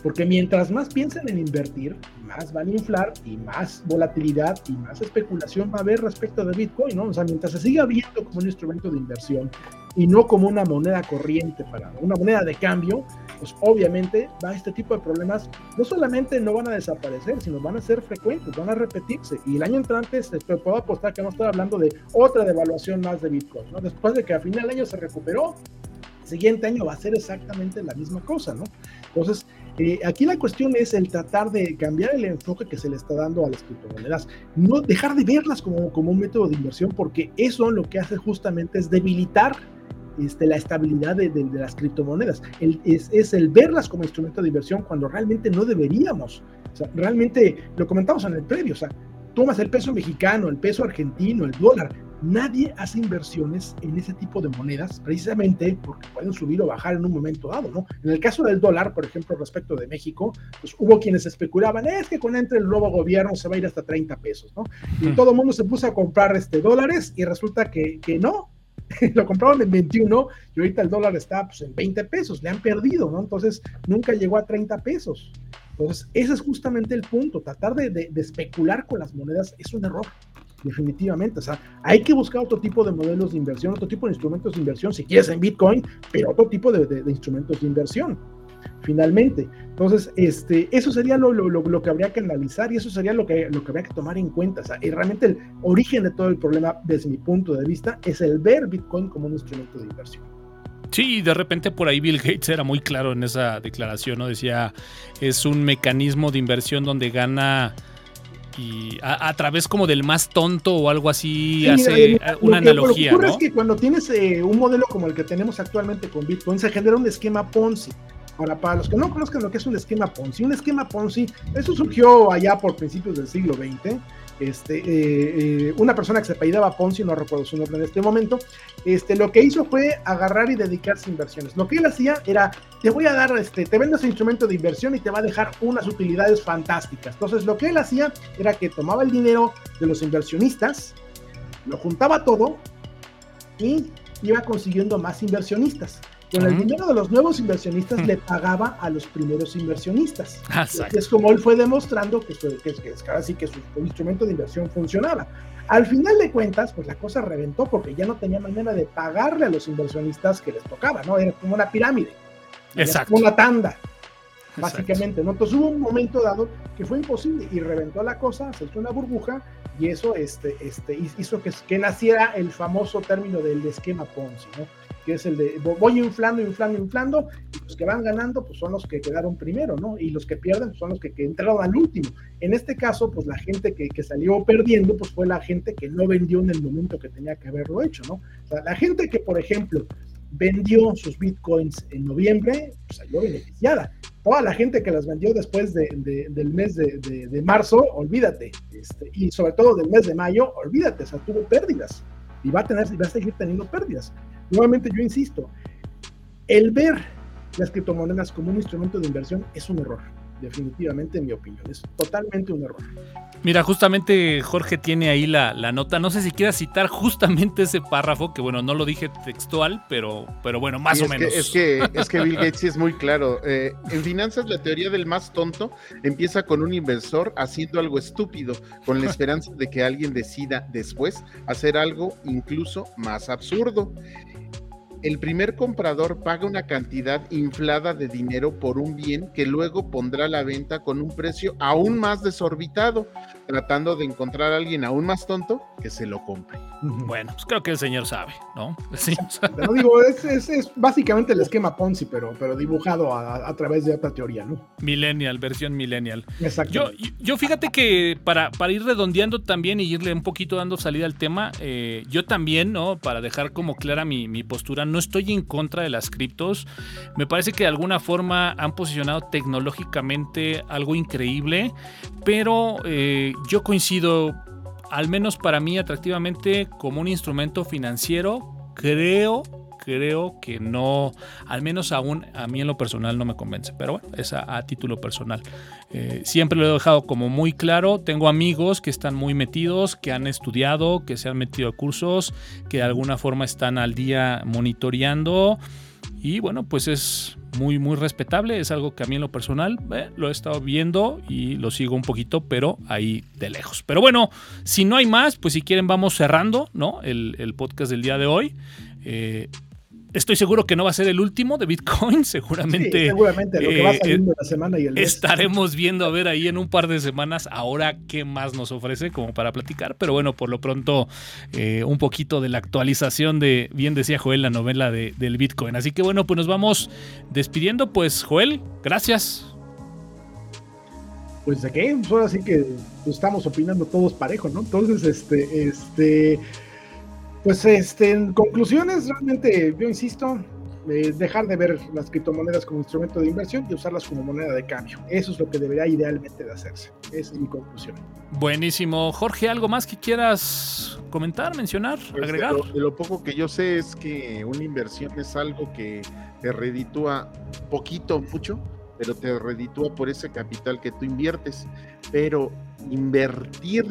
Porque mientras más piensen en invertir, más van a inflar y más volatilidad y más especulación va a haber respecto de Bitcoin, ¿no? O sea, mientras se siga viendo como un instrumento de inversión y no como una moneda corriente para una moneda de cambio, pues obviamente va este tipo de problemas no solamente no van a desaparecer, sino van a ser frecuentes, van a repetirse. Y el año entrante se puedo apostar que no estoy hablando de otra devaluación más de Bitcoin, ¿no? Después de que a final del año se recuperó, el siguiente año va a ser exactamente la misma cosa, ¿no? Entonces, eh, aquí la cuestión es el tratar de cambiar el enfoque que se le está dando a las criptomonedas, no dejar de verlas como, como un método de inversión, porque eso lo que hace justamente es debilitar este, la estabilidad de, las criptomonedas. es, es, el verlas como instrumento de inversión cuando realmente no deberíamos. O sea, realmente lo comentamos en el previo, o sea, tomas el peso mexicano, el peso argentino, el dólar, nadie hace inversiones en ese tipo de monedas precisamente porque pueden subir o bajar en un momento dado, ¿no? En el caso del dólar, por ejemplo, respecto de México, pues hubo quienes especulaban, es que con entre el nuevo gobierno se va a ir hasta 30 pesos, ¿no? Y todo el mundo se puso a comprar este dólares y resulta que, que no, lo compraron en 21 y ahorita el dólar está pues, en 20 pesos, le han perdido, ¿no? Entonces nunca llegó a 30 pesos. Entonces, ese es justamente el punto, tratar de, de especular con las monedas es un error definitivamente. O sea, hay que buscar otro tipo de modelos de inversión, otro tipo de instrumentos de inversión, si quieres en Bitcoin, pero otro tipo de, instrumentos de inversión, finalmente. Entonces, este, eso sería lo, lo, que habría que analizar y eso sería lo que, lo que habría que tomar en cuenta. O sea, y realmente el origen de todo el problema, desde mi punto de vista, es el ver Bitcoin como un instrumento de inversión. Sí, de repente por ahí Bill Gates era muy claro en esa declaración, ¿no? Decía, es un mecanismo de inversión donde gana y a, través como del más tonto o algo así hace una analogía. Lo que ocurre es que cuando tienes eh, un modelo como el que tenemos actualmente con Bitcoin, se genera un esquema Ponzi. Ahora, para los que no conozcan lo que es un esquema Ponzi, un esquema Ponzi, eso surgió allá por principios del siglo XX este, eh, eh, una persona que se apellidaba Ponzi, no recuerdo su nombre en este momento, este, lo que hizo fue agarrar y dedicarse a inversiones. Lo que él hacía era, te voy a dar, este, te vendo ese instrumento de inversión y te va a dejar unas utilidades fantásticas. Entonces lo que él hacía era que tomaba el dinero de los inversionistas, lo juntaba todo y iba consiguiendo más inversionistas. Con el dinero de los nuevos inversionistas le pagaba a los primeros inversionistas. Es como él fue demostrando que, que, que, que que su instrumento de inversión funcionaba. Al final de cuentas, pues la cosa reventó porque ya no tenía manera de pagarle a los inversionistas que les tocaba, ¿no? Era como una pirámide. Exacto. Como una tanda. básicamente, ¿no? Entonces hubo un momento dado que fue imposible y reventó la cosa, se hizo una burbuja y eso este, este, hizo que, que naciera el famoso término del esquema Ponzi, ¿no? Que es el de voy inflando, inflando, inflando, y los que van ganando pues son los que quedaron primero, ¿no? Y los que pierden pues, son los que, entraron al último. En este caso, pues la gente que, que, salió perdiendo pues fue la gente que no vendió en el momento que tenía que haberlo hecho, ¿no? O sea, la gente que, por ejemplo, vendió sus bitcoins en noviembre, pues salió beneficiada. Toda la gente que las vendió después de, del mes de, de, marzo, olvídate. Este, y sobre todo del mes de mayo, olvídate, o sea, tuvo pérdidas. Y va a, tener, va a seguir teniendo pérdidas. Nuevamente yo insisto, el ver las criptomonedas como un instrumento de inversión es un error, definitivamente en mi opinión, es totalmente un error. Mira, justamente Jorge tiene ahí la, nota, no sé si quieras citar justamente ese párrafo, que bueno, no lo dije textual, pero, pero bueno, más o menos. es, que, es que Bill Gates sí es muy claro. Eh, en finanzas la teoría del más tonto empieza con un inversor haciendo algo estúpido, con la esperanza de que alguien decida después hacer algo incluso más absurdo el primer comprador paga una cantidad inflada de dinero por un bien que luego pondrá a la venta con un precio aún más desorbitado, tratando de encontrar a alguien aún más tonto que se lo compre. Bueno, pues creo que el señor sabe, ¿no? Pero digo, es, básicamente el esquema Ponzi, pero, pero dibujado a, través de otra teoría, ¿no? Millennial, versión millennial. Exacto. Yo, yo fíjate que para, para ir redondeando también y irle un poquito dando salida al tema, eh, yo también, ¿no? Para dejar como clara mi, mi postura, no estoy en contra de las criptos. Me parece que de alguna forma han posicionado tecnológicamente algo increíble, pero eh, yo coincido, al menos para mí atractivamente, como un instrumento financiero. Creo creo que no, al menos aún a mí en lo personal no me convence, pero bueno, es a, título personal. Eh, siempre lo he dejado como muy claro, tengo amigos que están muy metidos, que han estudiado, que se han metido a cursos, que de alguna forma están al día monitoreando y bueno, pues es muy, muy respetable. Es algo que a mí en lo personal eh, lo he estado viendo y lo sigo un poquito, pero ahí de lejos. Pero bueno, si no hay más, pues si quieren vamos cerrando ¿no? el, el podcast del día de hoy. Eh, Estoy seguro que no va a ser el último de Bitcoin, seguramente. seguramente, lo que va eh, saliendo la semana y el Estaremos viendo a ver ahí en un par de semanas ahora qué más nos ofrece como para platicar, pero bueno, por lo pronto eh, un poquito de la actualización de, bien decía Joel, la novela de, del Bitcoin. Así que bueno, pues nos vamos despidiendo, pues Joel, gracias. Pues de qué, pues ahora sí que estamos opinando todos parejo, ¿no? Entonces, este, este... Pues este, en conclusiones, realmente yo insisto, eh, dejar de ver las criptomonedas como instrumento de inversión y usarlas como moneda de cambio. Eso es lo que debería idealmente de hacerse. Esa es mi conclusión. Buenísimo. Jorge, ¿algo más que quieras comentar, mencionar, pues, agregar? De lo, poco que yo sé es que una inversión es algo que te reditúa poquito, mucho, pero te reditúa por ese capital que tú inviertes. Pero invertir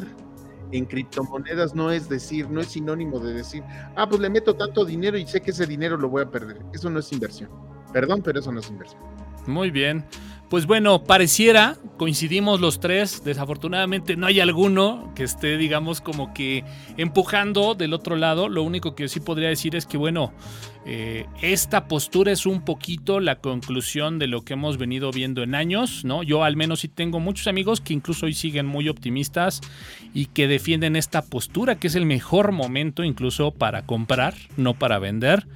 en criptomonedas no es decir, no es sinónimo de decir, ah, pues le meto tanto dinero y sé que ese dinero lo voy a perder. Eso no es inversión. Perdón, pero eso no es inversión. Muy bien. Pues bueno, pareciera, coincidimos los tres, desafortunadamente no hay alguno que esté, digamos, como que empujando del otro lado. Lo único que sí podría decir es que, bueno, eh, esta postura es un poquito la conclusión de lo que hemos venido viendo en años, ¿no? Yo al menos sí tengo muchos amigos que incluso hoy siguen muy optimistas y que defienden esta postura, que es el mejor momento incluso para comprar, no para vender.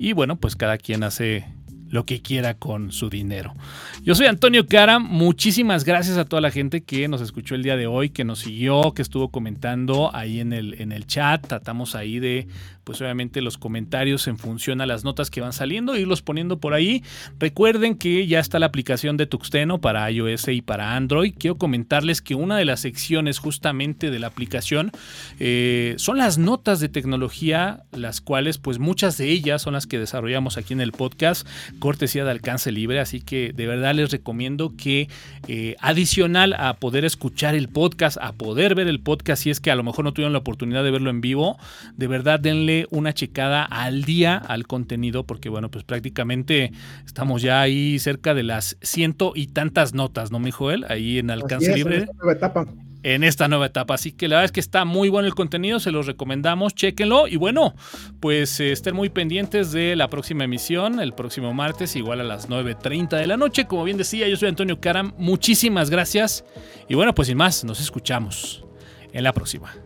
Y bueno, pues cada quien hace lo que quiera con su dinero. Yo soy Antonio Cara, muchísimas gracias a toda la gente que nos escuchó el día de hoy, que nos siguió, que estuvo comentando ahí en el, en el chat, tratamos ahí de pues obviamente los comentarios en función a las notas que van saliendo, irlos poniendo por ahí. Recuerden que ya está la aplicación de Tuxteno para iOS y para Android. Quiero comentarles que una de las secciones justamente de la aplicación eh, son las notas de tecnología, las cuales pues muchas de ellas son las que desarrollamos aquí en el podcast, cortesía de alcance libre, así que de verdad les recomiendo que eh, adicional a poder escuchar el podcast, a poder ver el podcast, si es que a lo mejor no tuvieron la oportunidad de verlo en vivo, de verdad denle una checada al día al contenido, porque bueno, pues prácticamente estamos ya ahí cerca de las ciento y tantas notas, ¿no, mi Joel? Ahí en alcance libre. etapa. En esta nueva etapa. Así que la verdad es que está muy bueno el contenido, se los recomendamos, chéquenlo. Y bueno, pues eh, estén muy pendientes de la próxima emisión, el próximo martes, igual a las 9.30 de la noche. Como bien decía, yo soy Antonio Karam, muchísimas gracias. Y bueno, pues sin más, nos escuchamos en la próxima.